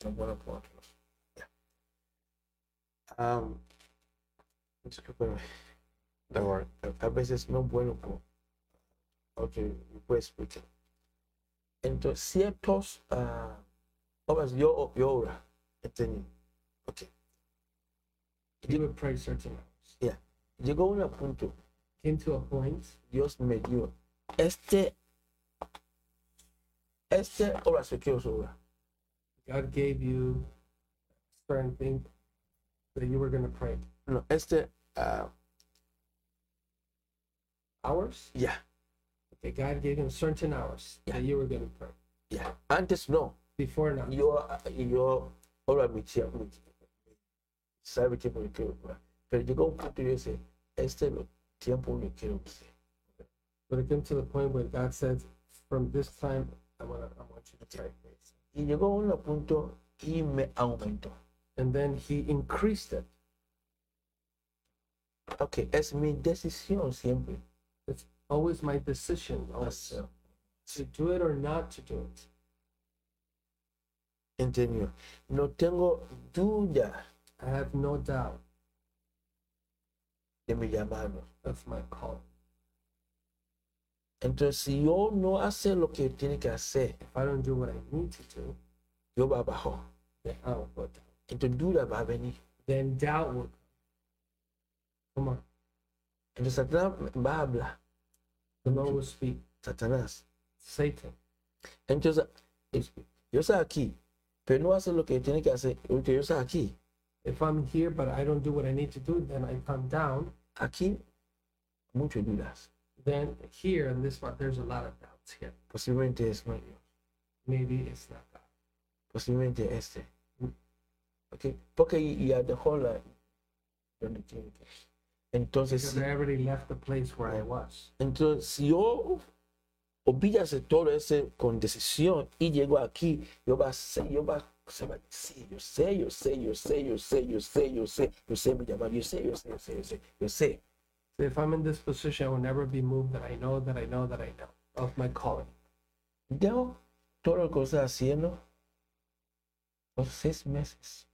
no puedo ponerlo. Um, discúlpeme. The word. A veces no puedo ponerlo. Ok, pues explicar. Entonces, ciertos uh, obras, yo, yo obra, entendí. Ok. Give a prayer certain hours. Yeah. Llegó un punto. Came to a point. Dios me dio. Este, este obra se quedó obra. God gave you certain thing that you were going to pray. No, este ah, Hours? Yeah. Okay, God gave him certain hours Yeah. that you were going to pray. ya. Antes no. Before now. Yo ah, yo ora mi tiempo. mi- Sabe tiempo que quiero orar. Pero llegó un punto y yo dije, este tiempo que quiero hacer. But it came to the point where God said, from this time, I want I want you to pray. Y llegó un punto y me aumentó. And then he increased it. Ok, es mi decisión siempre. Always my decision also to do it or not to do it. Entendió. No tengo duda I have no doubt de mi llamado. of my call. Entonces, si yo no hace lo que tiene que hacer, If I don't do what I need to do, yo va abajo. then I will go down. Entonces, duda va a venir. Then doubt will come. Come on. Entonces, Satanás va a hablar. The Lord will speak. Satanás. Satan Entonces, yo estoy aquí, pero no hace lo que tiene que hacer. Porque yo estoy aquí. If I'm here but I don't do what I need to do, then I come down. Aquí, muchas dudas. Then here in this part, there's a lot of doubts here. Posiblemente es no yo. Maybe it's not God. posiblemente este. Ok, porque ya dejó la donde tiene que. Entonces, Because I already left the place where I was. entonces, yo olvidase todo eso con decisión y llego aquí, yo va a ser, yo va se va a decir, yo sé, yo sé, yo sé, yo sé, yo sé, yo sé, yo sé mi llamado, yo sé, yo sé, yo sé, yo sé, yo sé. If I'm in this position, I will never be moved that I know that I know that I know of my calling. Dejo todo lo que está haciendo por seis meses.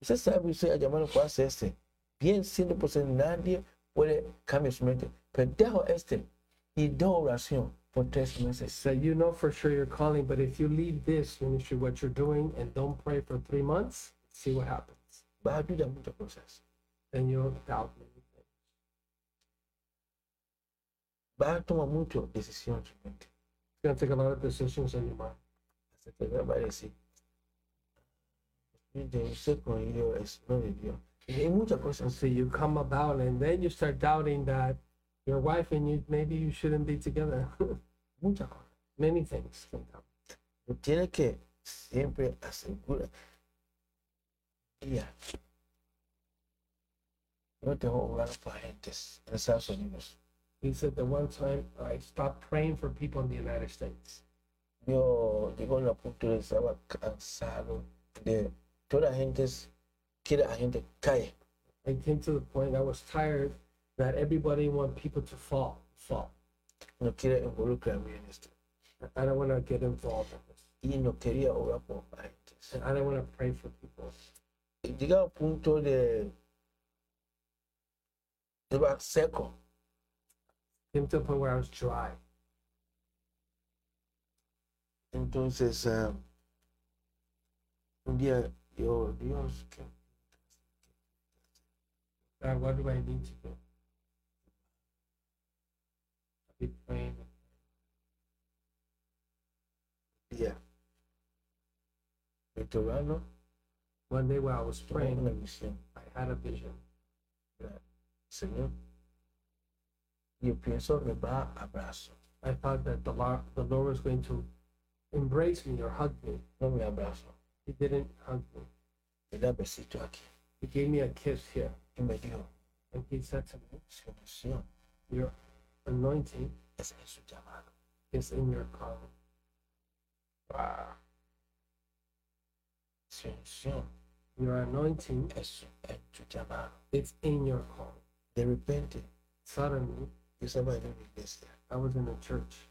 Usted sabe, usted ha llamado para hacer este. Bien, 100% nadie puede cambiar su mente. Pero dejo este y do oración por tres meses. So you know for sure you're calling, but if you leave this ministry, what you're doing, and don't pray for three months, see what happens. Va a muchas cosas. Then you'll doubt many things. Va a tomar muchas decisiones. en su mente. It's gonna take a lot of decisions in your mind. Hasta que va a decir, "Mire, usted con ello es no de Dios. Y hay muchas cosas. so you come about, and then you start doubting that your wife and you maybe you shouldn't be together. Muchas cosas. many things can come. Tiene que siempre asegurar. Mira, yo tengo orar para gentes en Estados Unidos. He said the one time I stopped praying for people in the United States. Yo llegó a un punto de estaba cansado de toda la gente quiere a gente cae. I came to the point I was tired that everybody want people to fall, fall. No quiere involucrarme en esto. I don't want to get involved in this. Y no quería orar por gentes. And I don't want to pray for people. Llega a punto de estaba seco. Came to a point where I was dry. Entonces, ah, un día yo, Dios, ¿qué? God, what do I need to do? I've been praying. Yeah. Estoy orando, One day while I was praying, I had a vision. Señor. Yo pienso me va abrazo, I thought that the Lord, the Lord was going to embrace me or hug me. no me abrazo, He didn't hug me. me da besito aquí. He gave me a kiss here. Y me dijo, And he said to me, su unción Your anointing es en su llamado. is in your calling. Wow. Su unción Your anointing es en su llamado. is in your calling. They repente, Suddenly, yo estaba en una iglesia, I was in a church,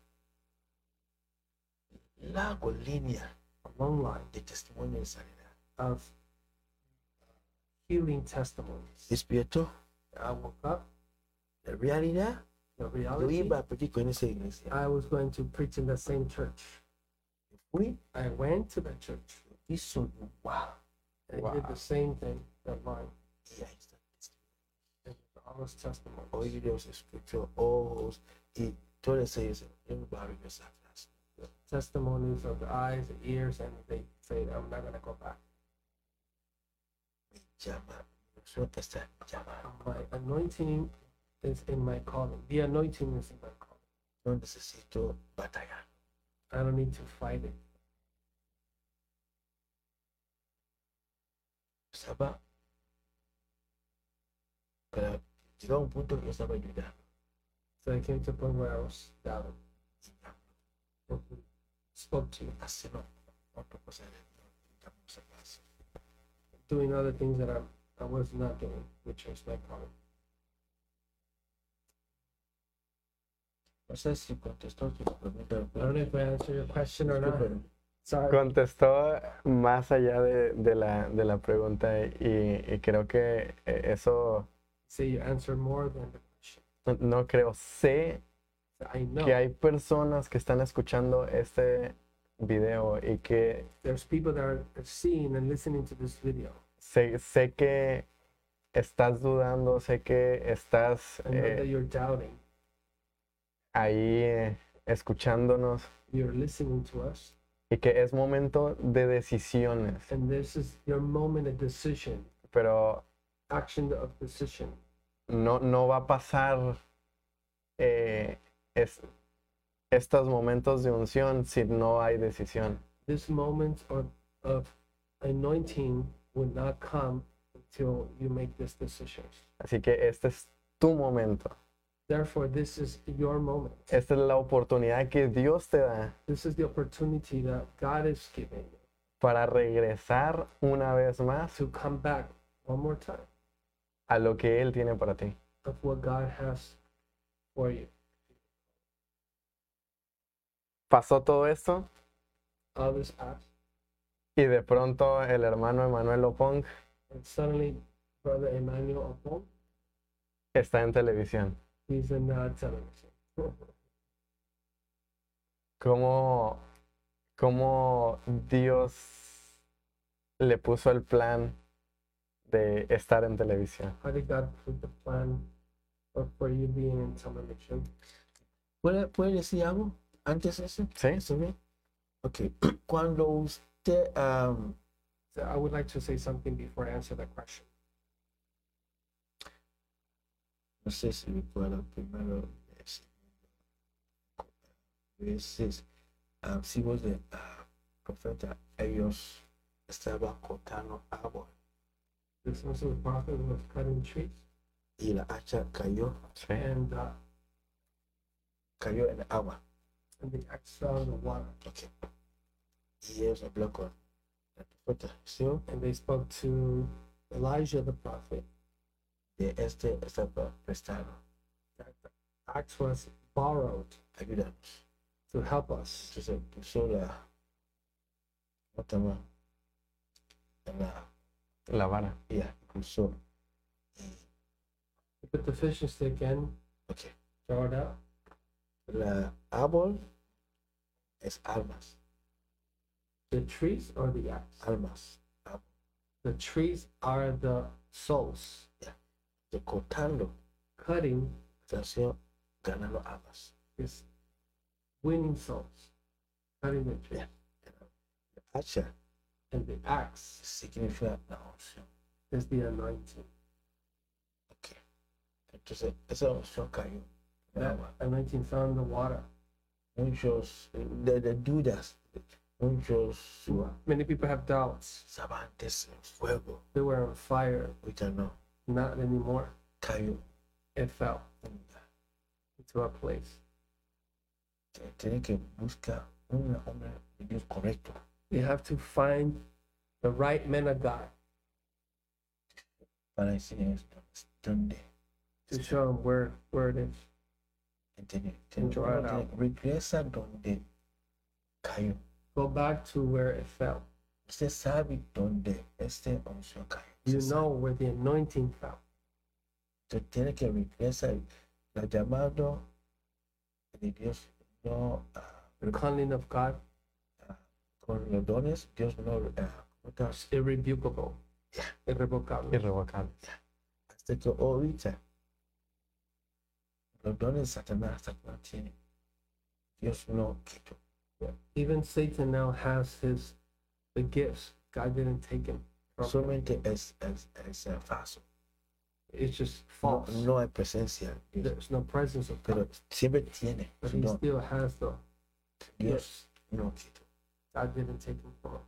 largo línea a long line de testimonio de sanidad. of healing testimonies. Despierto, I woke up, realidad, the reality, iba a predicar en esa iglesia. I was going to preach in the same church. Fui I went to the church. y soy, wow. I did the same thing that mine. Y está. And all those testimonies. oídos, escuchó ojos y todos ellos en un barrio de atrás. testimonies of the eyes, the ears, and they say, I'm not going to go back. Llama, eso está llamado. My anointing is in my calling. The anointing is in my calling. No necesito batallar. I don't need to fight it. Estaba, pero llegó a un punto que yo estaba ayudando. So I came to a point where I was he Spoke to Haciendo otra cosa paz. doing other things that I, I was not doing, which was my calling. No sé si contestó tu pregunta. I don't know if I answered your question or not. Disculpen. Sorry. Contestó más allá de, de la, de la pregunta y, y creo que eh, eso, Say you answered more than the question. no, no creo, sé I know que hay personas que están escuchando este video y que there's people that are seeing and listening to this video. sé, sé que estás dudando, sé que estás I know that eh, you're doubting. ahí eh, escuchándonos You're listening to us. y que es momento de decisiones, And this is your moment of decision, pero action of decision. no, no va a pasar eh, es- estos momentos de unción si no hay decisión. this moment of, of anointing would not come until you make this decision. Así que este es tu momento. Therefore, this is your moment. Esta es la oportunidad que Dios te da This is the opportunity that God is giving you para regresar una vez más to come back one more time a lo que Él tiene para ti. of what God has for you. Pasó todo esto All this past, y de pronto el hermano Emanuel Opong and suddenly, Brother Emmanuel Opon, está en televisión. he's in uh, television. ¿Cómo, cómo Dios le puso el plan de estar en televisión? How did God put the plan for you being in television? ¿Puede, ¿Puede decir algo antes de eso? ¿Sí? ¿Está bien? Ok. Cuando usted, um, So I would like to say something before I answer that question. no sé si recuerda primero, es- veces, um, si vos de ah, profeta, ellos estaban cortando árbol This was the prophet who was cutting trees y la hacha cayó, Sí. and, uh, cayó en el agua. and the axe fell in the water. Ok. Y ellos hablaron con el profeta, ¿sí? And they spoke to Elijah the prophet. De este estaba prestado. That the axe was borrowed Ayúdanos. to help us. Entonces puso la otra mano en la La vara. ya puso He put the fish fishing stick in, ok throw it out. la árbol es almas The trees or the axe? almas The trees are the souls. de cortando Cutting estación ganando almas is winning souls. Cutting the tree. la hacha And the axe significa la unción is the anointing. ok entonces esa unción cayó That anointing fell in the water. muchos de, de dudas muchos Many people have doubts. estaban en fuego They were on fire. ahorita no Not anymore. cayó It fell into a place. tiene que buscar un hombre correcto You have to find the right men of God para enseñar donde to show them where, where it is. tiene, And draw it out. regresa donde Go back to where it fell. sabe donde este You know where the anointing fell. Usted tiene que regresar la llamado Dios no The calling of God con los dones Dios no no is irrevocable. Irrevocable. Irrevocable. hasta que ahorita los dones Satanás tiene Dios no quitó Even Satan now has his the gifts. God didn't take him. Solamente es, es, es eh, falso It's just no, false. no hay presencia Dios, There's no presence of pero God. siempre tiene But he don. still has the Dios no quitó God didn't take him from him.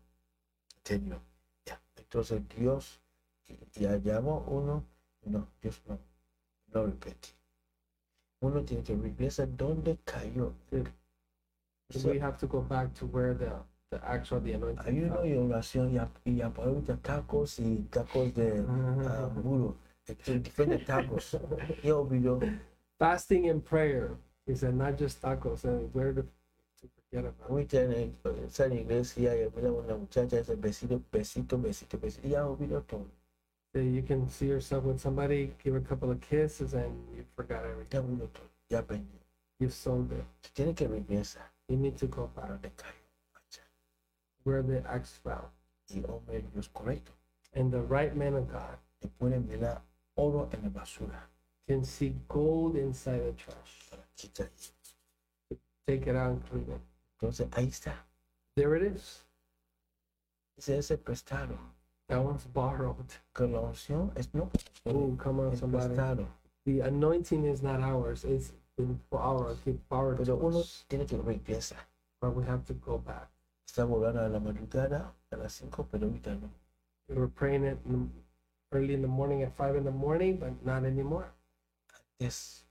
tenía ya entonces Dios ya llamó uno no Dios no no repite uno tiene que regresar donde cayó So we have to go back to where the the actual the anointing. ayuno y oración y, ap- y ahorita tacos y tacos de ah, muro diferentes tacos ya olvidó Fasting and prayer is not just tacos and where to, to forget about. it. ahorita en el- está en la iglesia y mira una muchacha ese besito besito besito besito todo So you can see yourself with somebody, give a couple of kisses, and you forgot everything. ya olvidó todo ya aprendió You sold it. tiene que regresar You need to go back donde cayó where the axe fell. y hombre de Dios correcto And the right man of God te pueden mirar oro en la basura can see gold inside the trash. para quitar Take it out and clean it. Entonces ahí está There it is. es el prestado That one's borrowed. que la unción es no Oh, come on, es somebody. prestado The anointing is not ours. It's been borrowed. He borrowed pero uno us. tiene que regresar But we have to go back. Estamos orando a la madrugada, a las 5, pero ahorita no. We were praying it in the, early in the morning at five in the morning, but not anymore. Es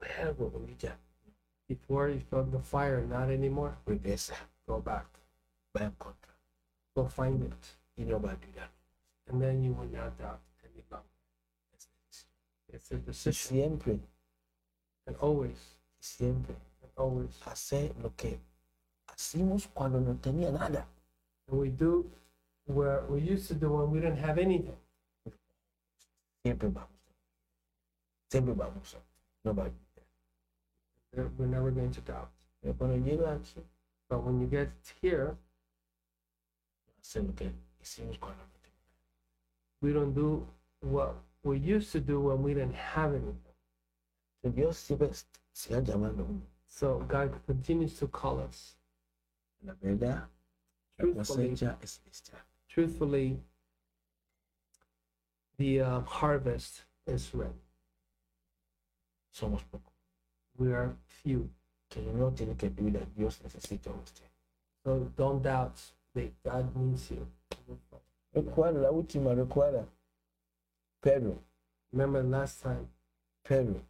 luego ahorita Before you felt the fire, not anymore. regresa, Go back, en contra. go find it, Y no va a dudar. and then you will not doubt any longer. It's a decision, siempre, and always, siempre and always. hacer lo que hacíamos cuando no tenía nada. And we do what we used to do when we didn't have anything. Siempre vamos. Siempre vamos. No We're never going to doubt. Pero cuando llega aquí, But when you get here, hacer lo que hicimos cuando no we don't do what we used to do when we didn't have anything. nada. Dios siempre sigue llamando a. So God continues to call us. La verdad, la Truthfully, cosecha es esta. truthfully, the uh, harvest is ready. Somos pocos. We are few. Que no tiene que dudar. Dios necesita a usted. So don't doubt that God needs you. Recuerda, la última, recuerda. Pedro, Remember last time, Pedro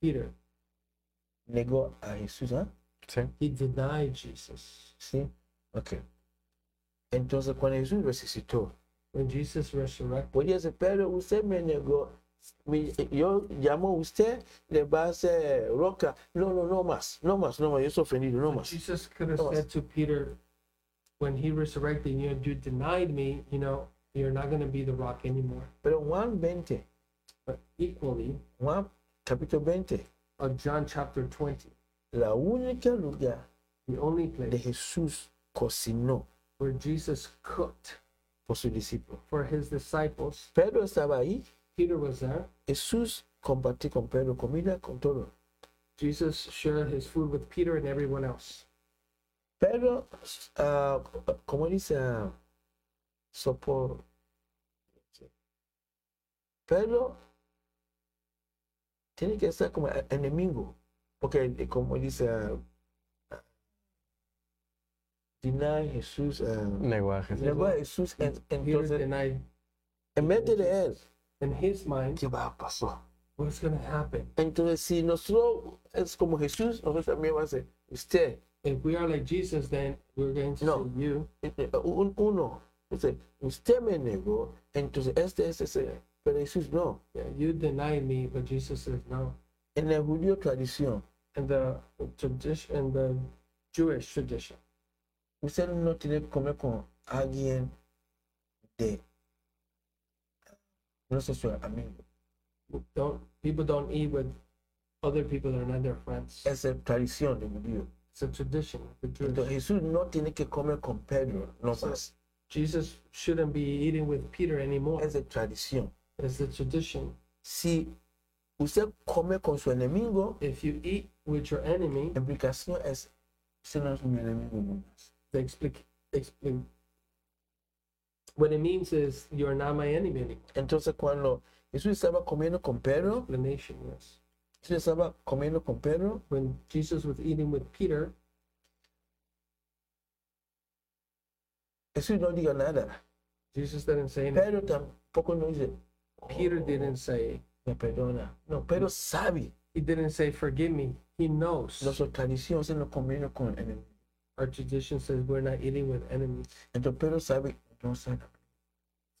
Peter, negó a Jesús, ¿ah? Sí. he denied Jesus. Sí. Ok. Entonces, cuando Jesús resucitó, When Jesus resurrected, podía decir, Pedro, usted me negó. Yo llamo a usted, le va a hacer roca. No, no, no más. No más, no más. Yo estoy ofendido, no más. Jesus could have No. said to Peter, when he resurrected, you know, you denied me, you know, you're not going to be the rock anymore. Pero Juan 20, But equally, Juan capítulo 20, of John chapter 20, la única lugar the only de place Jesús cocinó where Jesus cooked por sus discípulos. for his disciples, Pedro estaba ahí, Peter was there. Jesús compartió con Pedro comida con todo. Jesus shared his food with Peter and everyone else. Pedro, ah, como dice, ah, sopo. Pedro tiene que ser como enemigo, porque como dice, ah, deny Jesús, ah, Negó a Jesús. negó a Jesús, en- entonces en mente de él, in his mind ¿qué va a pasar? what's going to happen. Entonces, si nosotros es como Jesús, nosotros también vamos a ser, usted, If we are like Jesus, then we're going to No. say you. eh, eh, un- uno, dice, usted me negó, entonces este es ese, pero Jesús no. Yeah, you denied me, but Jesus says no. En el judío tradición, In the tradition, in the Jewish tradition, usted no tiene que comer con alguien de, no sé su amigo, don't people don't eat with other people that are not their friends. es tradición judío. It's a tradition. of the Jewish. Entonces Jesús no tiene que comer con Pedro, no Sí. más, Jesus shouldn't be eating with Peter anymore. es de tradición. It's the tradition. Si usted come con su enemigo, If you eat with your enemy, implicación es, usted no es mi enemigo the explic, explic, what it means is you're not my enemy anymore. Entonces cuando Jesús estaba comiendo con Pedro, Explanation, yes. Jesús estaba comiendo con Pedro, When Jesus was eating with Peter, Jesús no diga nada. Jesus didn't say anything. Pedro tampoco no dice, Peter "Oh, didn't say, me perdona. No, Pedro sabe. he didn't say, forgive me. He knows. Nuestra tradición es no comiendo con el enemigo. Our tradition says we're not eating with enemies. Entonces Pedro sabe, no sabe.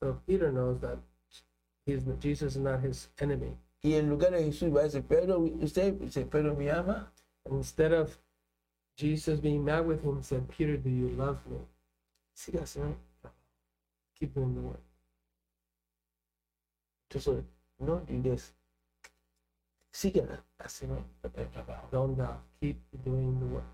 So Peter knows that he's, Jesus is not his enemy. Y en lugar de Jesús va a decir, Pedro, usted Pedro me ama. And instead of Jesus being mad with him, he said, Peter, do you love me? See Siga haciendo. Keep doing the work. Entonces, no dices, siga haciendo el trabajo. Don't doubt. Keep doing the work.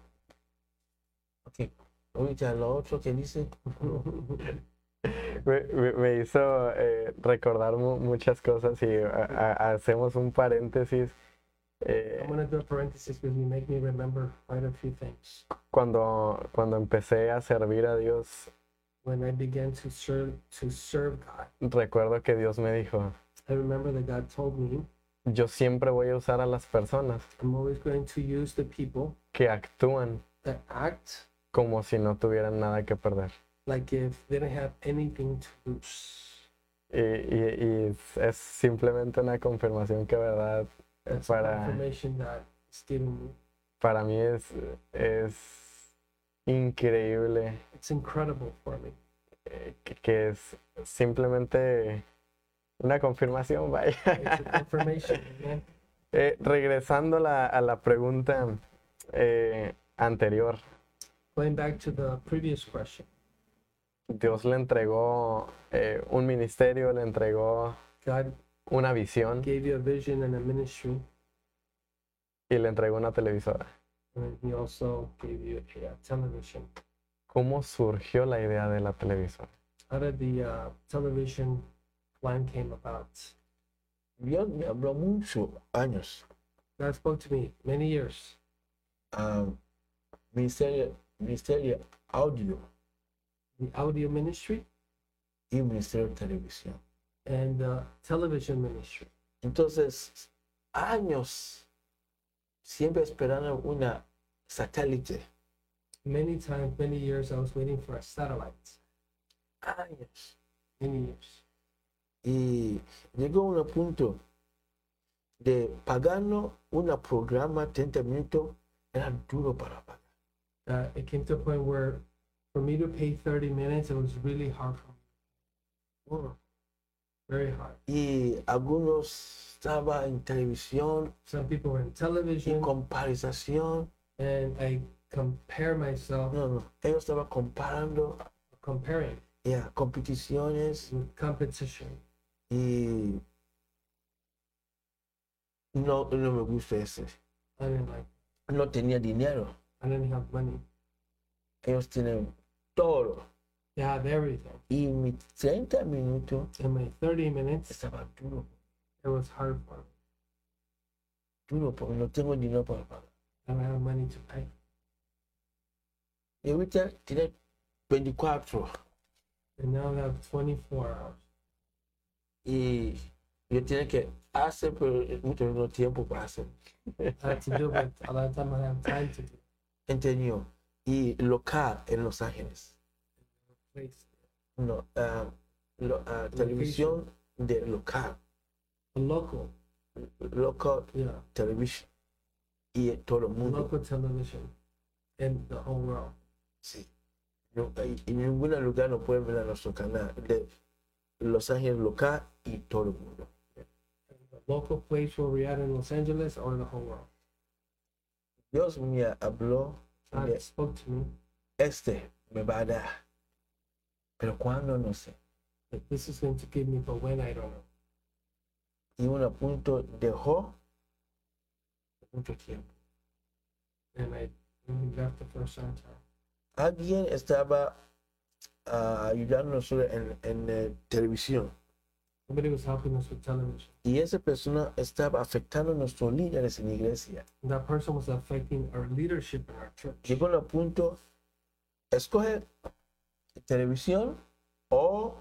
Ok. Ahorita lo otro que dice, Me, me- me hizo eh, recordar mu- muchas cosas y hacemos un paréntesis. eh, I'm going to do a parenthesis because you make me remember quite a few things. cuando, cuando empecé a servir a Dios, When I began to serve, to serve God, recuerdo que Dios me dijo, I remember that God told me, yo siempre voy a usar a las personas I'm always going to use the people que actúan that act como si no tuvieran nada que perder. Like if they didn't have anything to lose. Y, y- y es- simplemente una confirmación que, verdad, That's Para- para mí es, es increíble It's incredible for me. eh, que, que es simplemente una confirmación, vaya. It's a. Eh, regresando la, a la pregunta eh, anterior, Going back to the previous question, Dios le entregó eh, un ministerio, le entregó God una visión gave you a vision and a ministry, y le entregó una televisora. and He also gave you a, television. ¿Cómo surgió la idea de la televisora? How did the uh, television plan came about? Dios me habló muchos años. God spoke to me many years. Um, ministerio, ministerio audio The audio ministry y ministerio de televisión. and the television ministry. Entonces, años siempre esperando una satélite. Many times, many years, I was waiting for a satellite. Años. Many years. Y llegó un punto de pagando un programa 30 minutos era duro para pagar. Uh, it came to a point where, for me to pay 30 minutes, it was really hard for me. Very hard. y algunos estaban en televisión Some people were in y television, comparación. and I compare myself, No, no, ellos estaban comparando comparing Yeah, competiciones with competition. y no, no me gusta ese. I didn't like. No tenía dinero. I didn't have money. Ellos tienen todo. They have everything. Y mis 30 minutos In my 30 minutes, estaba duro, it was hard for me. duro porque no tengo dinero para pagar. I don't have money to pay. Y ahorita tiene 24 And now I have 24 hours. y yo tengo que hacer, pero mucho no tiempo para hacer. I have to do it. A lot of time I have time to do. Entendió. Y local en Los Ángeles. No, ah, lo- ah, televisión de local. Local, Local yeah, television. Y todo el mundo. local television in the whole world. Sí. No, y en ningún lugar no pueden ver a nuestro canal de Los Ángeles local y todo el mundo. The local place where we're at in Los Angeles or the whole world. Dios me habló Spoke to me este me va a dar. Pero cuándo no sé. this is going to give me, but when I don't know. Y un punto dejó mucho tiempo. And I left the first time. Alguien estaba ah, ayudándonos en, en eh, televisión Somebody was helping us with television. y esa persona estaba afectando a nuestros líderes en la iglesia. And that person was affecting our leadership in our church. Llegó a un punto, escoge televisión o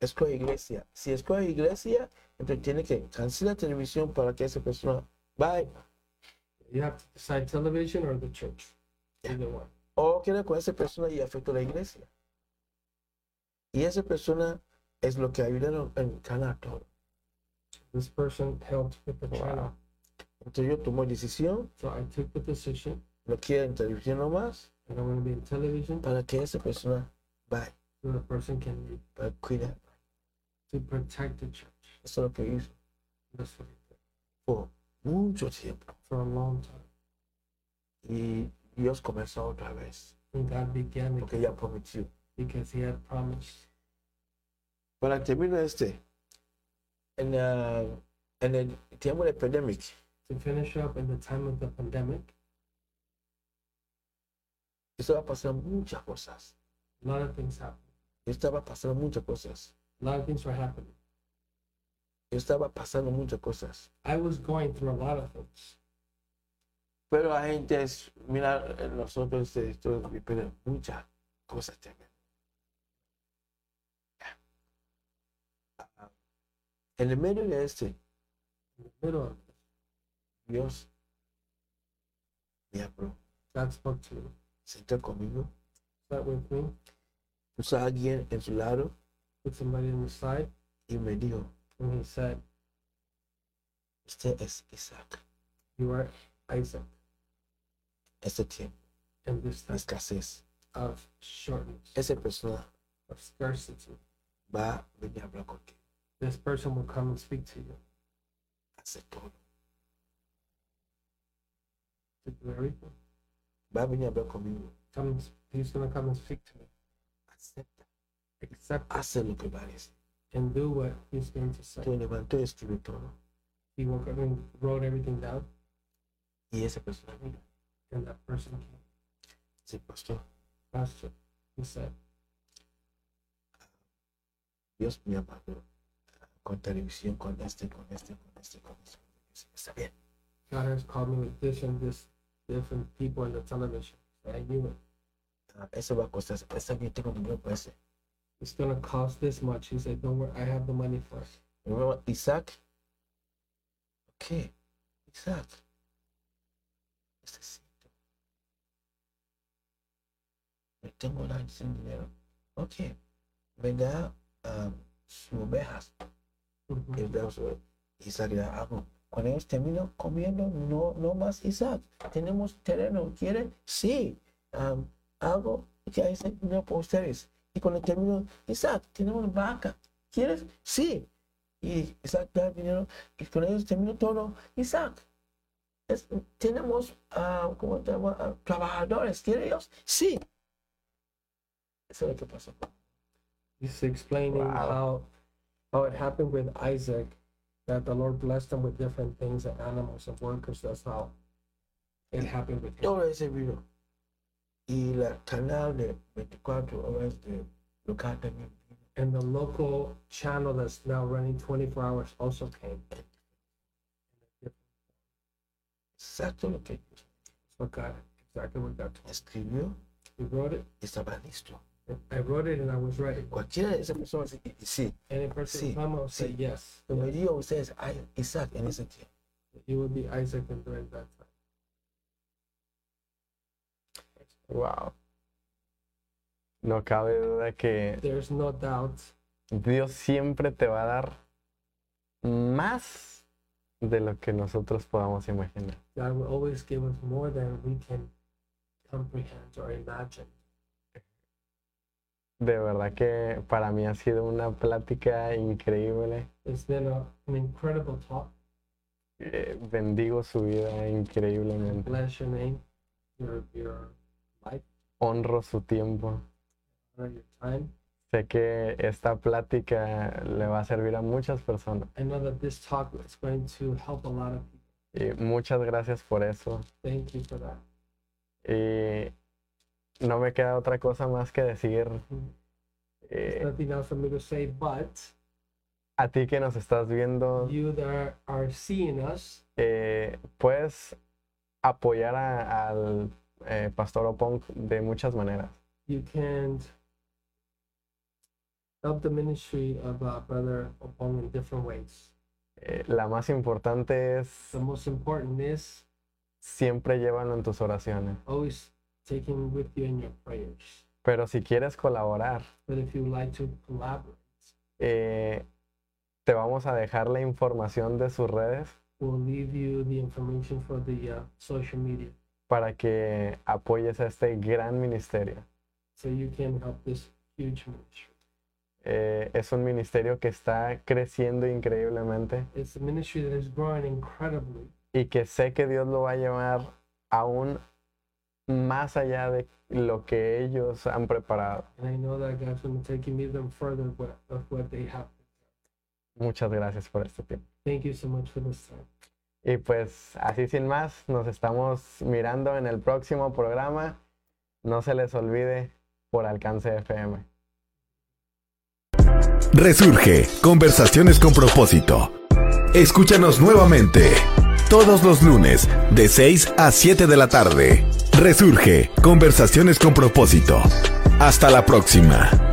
escoge iglesia. Si escoge iglesia, entonces tiene que cancelar televisión para que esa persona vaya You have to decide television or the church. Either one. o queda con esa persona y afecta a la iglesia. Y esa persona es lo que ayudaron en canal todo. This person helped with the channel. Entonces yo tomé decisión, So I took the decision lo quiero en televisión nomás, and I'm going to be in television para que esa persona vaya, so the person can be para cuidar. to protect the church. Eso es lo que hizo That's what he did por mucho tiempo. for a long time. Y Dios comenzó otra vez, And God began porque ya prometió. because he had promised. Para terminar este, and ah, the el of the pandemic, To finish up in the time of the pandemic, estaba pasando muchas cosas. a lot of things happened. Estaba pasando muchas cosas. A lot of things were happening. Estaba pasando muchas cosas. I was going through a lot of things. Pero la gente mira, nosotros eh, vivimos muchas cosas también. En el medio de este, In the middle of it, Dios me habló, God spoke to sentó conmigo sat with me, puso a alguien en su lado put somebody on the side, y me dijo, and he said, usted es Isaac. You are Isaac Este tiempo in this time escasez, of shortness, esa persona of scarcity. va a venir a hablar contigo. This person will come and speak to you Hace todo. to do everything. Va a venir a hablar conmigo. Comes, he's going to come and speak to me. Acepta. Accept Hace lo que va a decir. and do what he's going to say. Te levantó y escribió todo. He woke up and wrote everything down, Y esa persona vino. and that person came. Dice, pastor, Pastor, he said, Dios me amado con televisión, con este, con este, con este, con este. Está bien. Has called me with this and this different people in the television. I knew it. Ah, eso va a costar. Está bien, tengo dinero para ese. It's going to cost this much. He said, Don't worry, I have the money for it. Hermano Isaac. Ok. Isaac. Necesito. No tengo nada sin dinero. Ok. Venga a sus ovejas. Mhm. Y veo su- Isaac le. Cuando ellos terminan comiendo, no, no más Isaac. Tenemos terreno. ¿Quiere? Sí. Am, algo que hay dinero para ustedes. Y cuando termino, Isaac, tenemos vaca. ¿Quieres? Sí. Y Isaac da dinero. Y con ellos termino todo. Isaac, es- tenemos, ah, ¿cómo se llama? Ah, trabajadores. ¿Quieren ellos? Sí. Eso es lo que pasó. He's explaining Wow. how how it happened with Isaac, that the Lord blessed him with different things and animals and workers. That's how it happened with him. todo ese vino. Y la canal de 24 horas de local también vino. And the local channel that's now running 24 hours also came. Exacto lo que So God, exactly what God told escribió He wrote it. estaba listo. I wrote it and I was ready. Cualquiera de esas personas, y sí, Any person Sí, come will say sí. yes. me yes. dio ustedes a Isaac en ese tiempo. You will be Isaac and during that time. Wow. No cabe duda que There's no doubt Dios siempre te va a dar más de lo que nosotros podamos imaginar. God will always give us more than we can comprehend or imagine. De verdad que para mí ha sido una plática increíble. It's been a, an incredible talk. Eh, bendigo su vida increíblemente. Bless your name, your your life, Honro su tiempo. honor your time. Sé que esta plática le va a servir a muchas personas. I know that this talk is going to help a lot of people. Y muchas gracias por eso. Thank you for that. Y no me queda otra cosa más que decir eh, nothing else for me to say, but a ti que nos estás viendo, you that are, are seeing us, eh, puedes apoyar a- al eh, Pastor Opong de muchas maneras. you can help the ministry of uh, Brother Opong in different ways. Eh, la más importante es The most important is siempre llévalo en tus oraciones. always take him with you in your prayers. Pero si quieres colaborar, But if you like to collaborate, eh, te vamos a dejar la información de sus redes we'll leave you the information for the uh, social media para que apoyes a este gran ministerio. so you can help this huge ministry. Eh, es un ministerio que está creciendo increíblemente It's a ministry that is growing incredibly, y que sé que Dios lo va a llevar aún más allá de lo que ellos han preparado. and I know that God's going to take you even further with, of what they have. Muchas gracias por este tiempo. Thank you so much for this time. Y pues así sin más, nos estamos mirando en el próximo programa. No se les olvide por alcance FM. Resurge, conversaciones con propósito. Escúchanos nuevamente todos los lunes de 6 a 7 de la tarde. Resurge, conversaciones con propósito. Hasta la próxima.